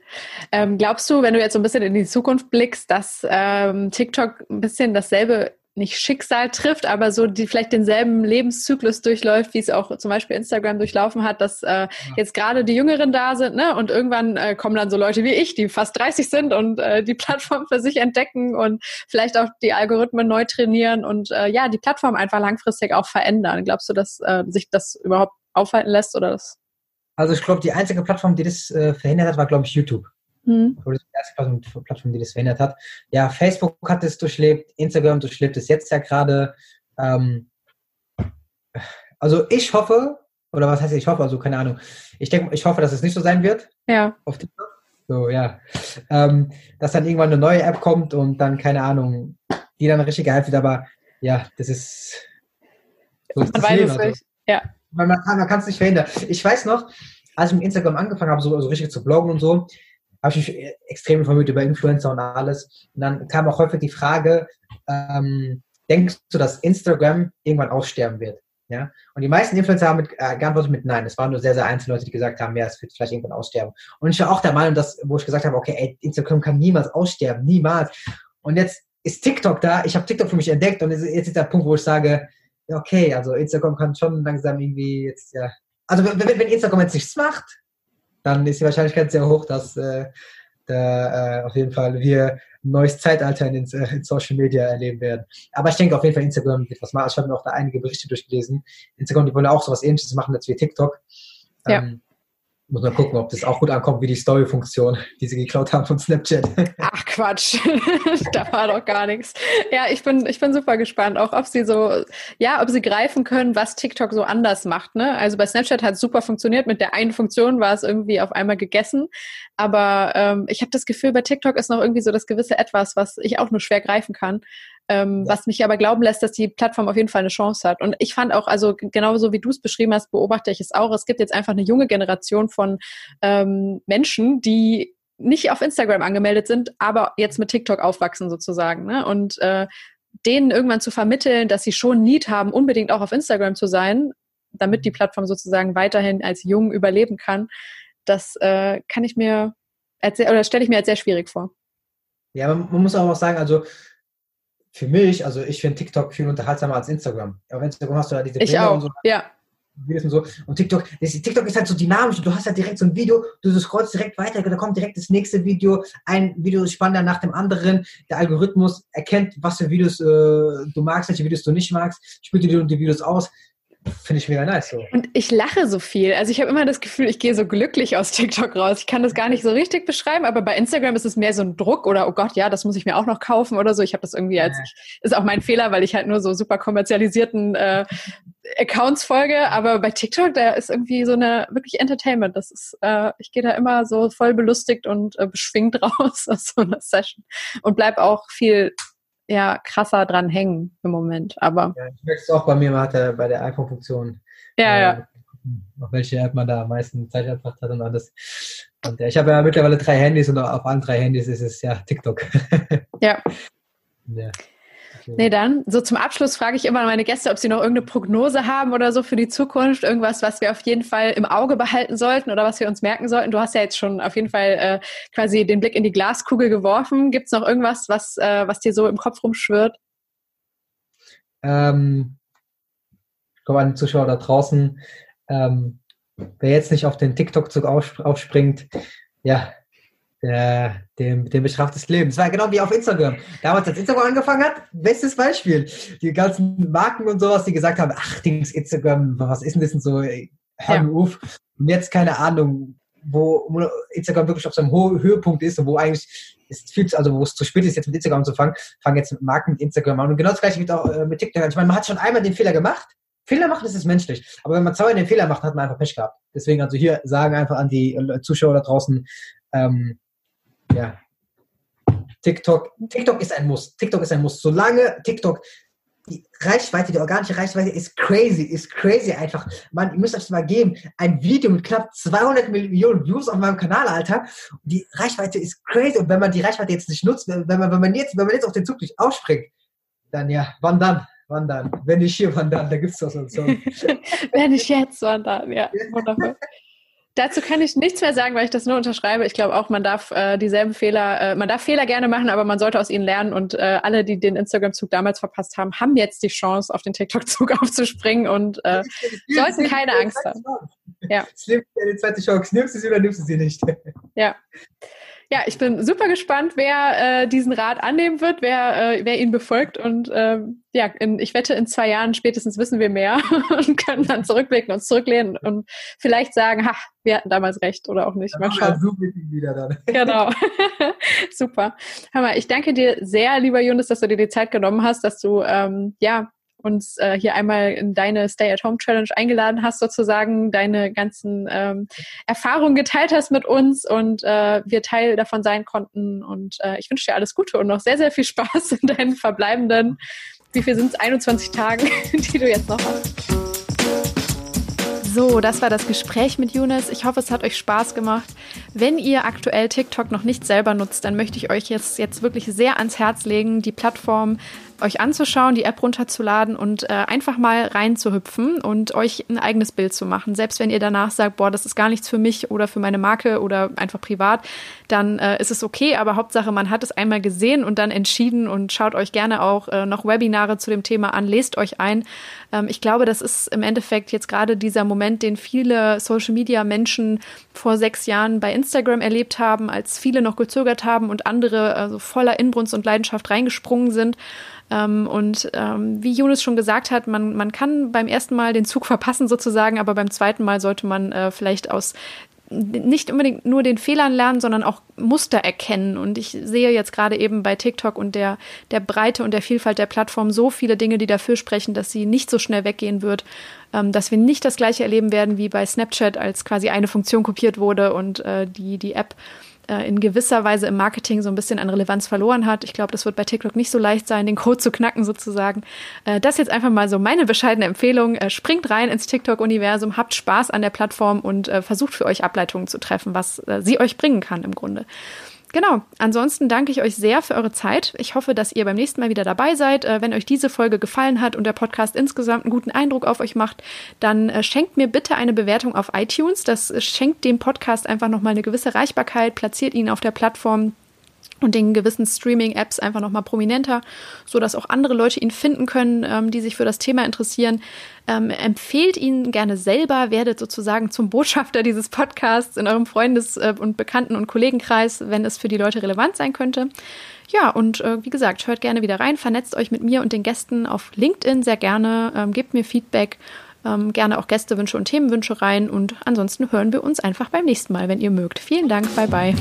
Ähm, glaubst du, wenn du jetzt so ein bisschen in die Zukunft blickst, dass ähm, TikTok ein bisschen dasselbe nicht Schicksal trifft, aber so die vielleicht denselben Lebenszyklus durchläuft, wie es auch zum Beispiel Instagram durchlaufen hat, dass äh, ja. jetzt gerade die Jüngeren da sind, ne? Und irgendwann äh, kommen dann so Leute wie ich, die fast 30 sind und äh, die Plattform für sich entdecken und vielleicht auch die Algorithmen neu trainieren und äh, ja, die Plattform einfach langfristig auch verändern. Glaubst du, dass äh, sich das überhaupt aufhalten lässt oder das? Also ich glaube, die einzige Plattform, die das äh, verhindert hat, war, glaube ich, YouTube. Hm. Das die erste Plattform, die das verhindert hat. Ja, Facebook hat es durchlebt, Instagram durchlebt es jetzt ja gerade. Ähm, also ich hoffe, oder was heißt ich hoffe, also keine Ahnung. Ich denke, ich hoffe, dass es nicht so sein wird. Ja. Auf TikTok. So, ja. Ähm, dass dann irgendwann eine neue App kommt und dann, keine Ahnung, die dann richtig gehypt wird, aber ja, das ist. So ist Man weiß es also. nicht. Ja. Weil man kann es nicht verhindern. Ich weiß noch, als ich mit Instagram angefangen habe, so, so richtig zu bloggen und so, habe ich mich extrem informiert über Influencer und alles. Und dann kam auch häufig die Frage, ähm, denkst du, dass Instagram irgendwann aussterben wird? Ja? Und die meisten Influencer haben mit, äh, geantwortet mit Nein. Es waren nur sehr, sehr einzelne Leute, die gesagt haben, ja, es wird vielleicht irgendwann aussterben. Und ich war auch der Meinung, dass, wo ich gesagt habe, okay, ey, Instagram kann niemals aussterben, niemals. Und jetzt ist TikTok da, ich habe TikTok für mich entdeckt und jetzt ist der Punkt, wo ich sage, okay, also Instagram kann schon langsam irgendwie jetzt, ja. Also wenn, wenn Instagram jetzt nichts macht, dann ist die Wahrscheinlichkeit sehr hoch, dass äh, da, äh, auf jeden Fall wir ein neues Zeitalter in, den, äh, in Social Media erleben werden. Aber ich denke auf jeden Fall, Instagram wird was machen. Ich habe mir auch da einige Berichte durchgelesen. Instagram, die wollen auch sowas ähnliches machen als wie TikTok. Ja. Ähm, muss man gucken, ob das auch gut ankommt wie die Story-Funktion, die sie geklaut haben von Snapchat. Ach Quatsch, da war doch gar nichts. Ja, ich bin, ich bin super gespannt, auch ob sie so, ja, ob sie greifen können, was TikTok so anders macht. Ne? Also bei Snapchat hat es super funktioniert, mit der einen Funktion war es irgendwie auf einmal gegessen. Aber ähm, ich habe das Gefühl, bei TikTok ist noch irgendwie so das gewisse Etwas, was ich auch nur schwer greifen kann. Ähm. Was mich aber glauben lässt, dass die Plattform auf jeden Fall eine Chance hat. Und ich fand auch, also genauso wie du es beschrieben hast, beobachte ich es auch. Es gibt jetzt einfach eine junge Generation von ähm, Menschen, die nicht auf Instagram angemeldet sind, aber jetzt mit TikTok aufwachsen sozusagen. Ne? Und äh, denen irgendwann zu vermitteln, dass sie schon Need haben, unbedingt auch auf Instagram zu sein, damit die mhm. Plattform sozusagen weiterhin als jung überleben kann, das äh, kann ich mir oder stelle ich mir als sehr schwierig vor. Ja, man muss auch sagen, also für mich, also ich finde TikTok viel unterhaltsamer als Instagram. Auf Instagram hast du da diese ich Bilder auch. und so. Ja. Und so. Und TikTok, TikTok ist halt so dynamisch. Du hast halt direkt so ein Video, du scrollst direkt weiter, da kommt direkt das nächste Video, ein Video ist spannender nach dem anderen. Der Algorithmus erkennt, was für Videos äh, du magst, welche Videos du nicht magst, spielt dir die Videos aus. Finde ich mega nice. So. Und ich lache so viel. Also ich habe immer das Gefühl, ich gehe so glücklich aus TikTok raus. Ich kann das gar nicht so richtig beschreiben, aber bei Instagram ist es mehr so ein Druck oder oh Gott, ja, das muss ich mir auch noch kaufen oder so. Ich habe das irgendwie als ist auch mein Fehler, weil ich halt nur so super kommerzialisierten äh, Accounts folge. Aber bei TikTok, da ist irgendwie so eine wirklich Entertainment. Das ist, äh, ich gehe da immer so voll belustigt und äh, beschwingt raus aus so einer Session und bleib auch viel ja krasser dran hängen im Moment. Aber ja, ich merke es auch bei mir, man hat ja bei der iPhone-Funktion. Ja, äh, ja. Auf welche App man da am meisten Zeit verbracht hat und alles. Und ja, ich habe ja mittlerweile drei Handys und auf allen drei Handys ist es ja TikTok. ja. ja. Nee, dann, so zum Abschluss frage ich immer meine Gäste, ob sie noch irgendeine Prognose haben oder so für die Zukunft, irgendwas, was wir auf jeden Fall im Auge behalten sollten oder was wir uns merken sollten. Du hast ja jetzt schon auf jeden Fall äh, quasi den Blick in die Glaskugel geworfen. Gibt es noch irgendwas, was, äh, was dir so im Kopf rumschwirrt? Ähm, ich komme an die Zuschauer da draußen. Ähm, wer jetzt nicht auf den TikTok-Zug aufspringt, ja, der, dem, dem bestraft das Leben. Es war genau wie auf Instagram. Damals, als Instagram angefangen hat, bestes Beispiel. Die ganzen Marken und sowas, die gesagt haben, ach, Dings, Instagram, was ist denn das und so, hör ja. auf. Und jetzt keine Ahnung, wo Instagram wirklich auf seinem Höhepunkt ist und wo eigentlich ist viel zu, also wo es zu spät ist, jetzt mit Instagram anzufangen, fangen jetzt mit Marken mit Instagram an. Und genau das gleiche wird auch äh, mit TikTok. Ich meine, man hat schon einmal den Fehler gemacht. Fehler machen, das ist menschlich. Aber wenn man zweimal den Fehler macht, hat man einfach Pech gehabt. Deswegen also hier sagen einfach an die äh, Zuschauer da draußen, ähm, ja. TikTok, TikTok ist ein Muss. TikTok ist ein Muss. Solange TikTok die Reichweite, die organische Reichweite ist crazy, ist crazy einfach. Man, ihr müsst euch das mal geben. Ein Video mit knapp 200 Millionen Views auf meinem Kanal, Alter. Die Reichweite ist crazy. Und wenn man die Reichweite jetzt nicht nutzt, wenn man, wenn man jetzt, wenn man jetzt auf den Zug nicht aufspringt, dann ja, wann dann? Wann dann? Wenn nicht hier, wann dann? Da gibt es was so. wenn nicht jetzt, wann dann? Ja, wundervoll. Dazu kann ich nichts mehr sagen, weil ich das nur unterschreibe. Ich glaube auch, man darf äh, dieselben Fehler, äh, man darf Fehler gerne machen, aber man sollte aus ihnen lernen. Und äh, alle, die den Instagram-Zug damals verpasst haben, haben jetzt die Chance, auf den TikTok-Zug aufzuspringen und äh, sollten keine Angst haben. Ja. Es nimmt eine zweite Chance. Nimmst du sie oder nimmst du sie nicht? Ja. Ja, ich bin super gespannt, wer äh, diesen Rat annehmen wird, wer, äh, wer ihn befolgt. Und ähm, ja, in, ich wette, in zwei Jahren spätestens wissen wir mehr und können dann zurückblicken und zurücklehnen und vielleicht sagen, ha, wir hatten damals recht oder auch nicht. Mal schauen. Wieder dann. Genau. super. Hör mal, ich danke dir sehr, lieber Jonas, dass du dir die Zeit genommen hast, dass du ähm, ja uns äh, hier einmal in deine Stay-at-Home-Challenge eingeladen hast, sozusagen deine ganzen ähm, Erfahrungen geteilt hast mit uns und äh, wir Teil davon sein konnten. Und äh, ich wünsche dir alles Gute und noch sehr, sehr viel Spaß in deinen verbleibenden, wie viel sind es, 21 Tagen, die du jetzt noch hast. So, das war das Gespräch mit Younes. Ich hoffe, es hat euch Spaß gemacht. Wenn ihr aktuell TikTok noch nicht selber nutzt, dann möchte ich euch jetzt, jetzt wirklich sehr ans Herz legen, die Plattform euch anzuschauen, die App runterzuladen und äh, einfach mal reinzuhüpfen und euch ein eigenes Bild zu machen. Selbst wenn ihr danach sagt, boah, das ist gar nichts für mich oder für meine Marke oder einfach privat, dann äh, ist es okay. Aber Hauptsache, man hat es einmal gesehen und dann entschieden und schaut euch gerne auch äh, noch Webinare zu dem Thema an, lest euch ein. Ähm, ich glaube, das ist im Endeffekt jetzt gerade dieser Moment, den viele Social Media Menschen vor sechs Jahren bei Instagram erlebt haben, als viele noch gezögert haben und andere also voller Inbrunst und Leidenschaft reingesprungen sind. Ähm, und ähm, wie Jonas schon gesagt hat, man, man kann beim ersten Mal den Zug verpassen sozusagen, aber beim zweiten Mal sollte man äh, vielleicht aus nicht unbedingt nur den Fehlern lernen, sondern auch Muster erkennen. Und ich sehe jetzt gerade eben bei TikTok und der, der Breite und der Vielfalt der Plattform so viele Dinge, die dafür sprechen, dass sie nicht so schnell weggehen wird, ähm, dass wir nicht das gleiche erleben werden wie bei Snapchat, als quasi eine Funktion kopiert wurde und äh, die, die App äh, in gewisser Weise im Marketing so ein bisschen an Relevanz verloren hat. Ich glaube, das wird bei TikTok nicht so leicht sein, den Code zu knacken sozusagen. Äh, das jetzt einfach mal so meine bescheidene Empfehlung. Äh, springt rein ins TikTok-Universum, habt Spaß an der Plattform und versucht für euch Ableitungen zu treffen, was sie euch bringen kann im Grunde. Genau. Ansonsten danke ich euch sehr für eure Zeit. Ich hoffe, dass ihr beim nächsten Mal wieder dabei seid. Äh, wenn euch diese Folge gefallen hat und der Podcast insgesamt einen guten Eindruck auf euch macht, dann äh, schenkt mir bitte eine Bewertung auf iTunes. Das schenkt dem Podcast einfach nochmal eine gewisse Reichbarkeit, platziert ihn auf der Plattform und den gewissen Streaming-Apps einfach nochmal prominenter, sodass auch andere Leute ihn finden können, ähm, die sich für das Thema interessieren. Ähm, empfehlt ihn gerne selber, werdet sozusagen zum Botschafter dieses Podcasts in eurem Freundes- äh, und Bekannten- und Kollegenkreis, wenn es für die Leute relevant sein könnte. Ja, und äh, wie gesagt, hört gerne wieder rein, vernetzt euch mit mir und den Gästen auf LinkedIn sehr gerne, ähm, gebt mir Feedback, ähm, gerne auch Gästewünsche und Themenwünsche rein und ansonsten hören wir uns einfach beim nächsten Mal, wenn ihr mögt. Vielen Dank, bye bye.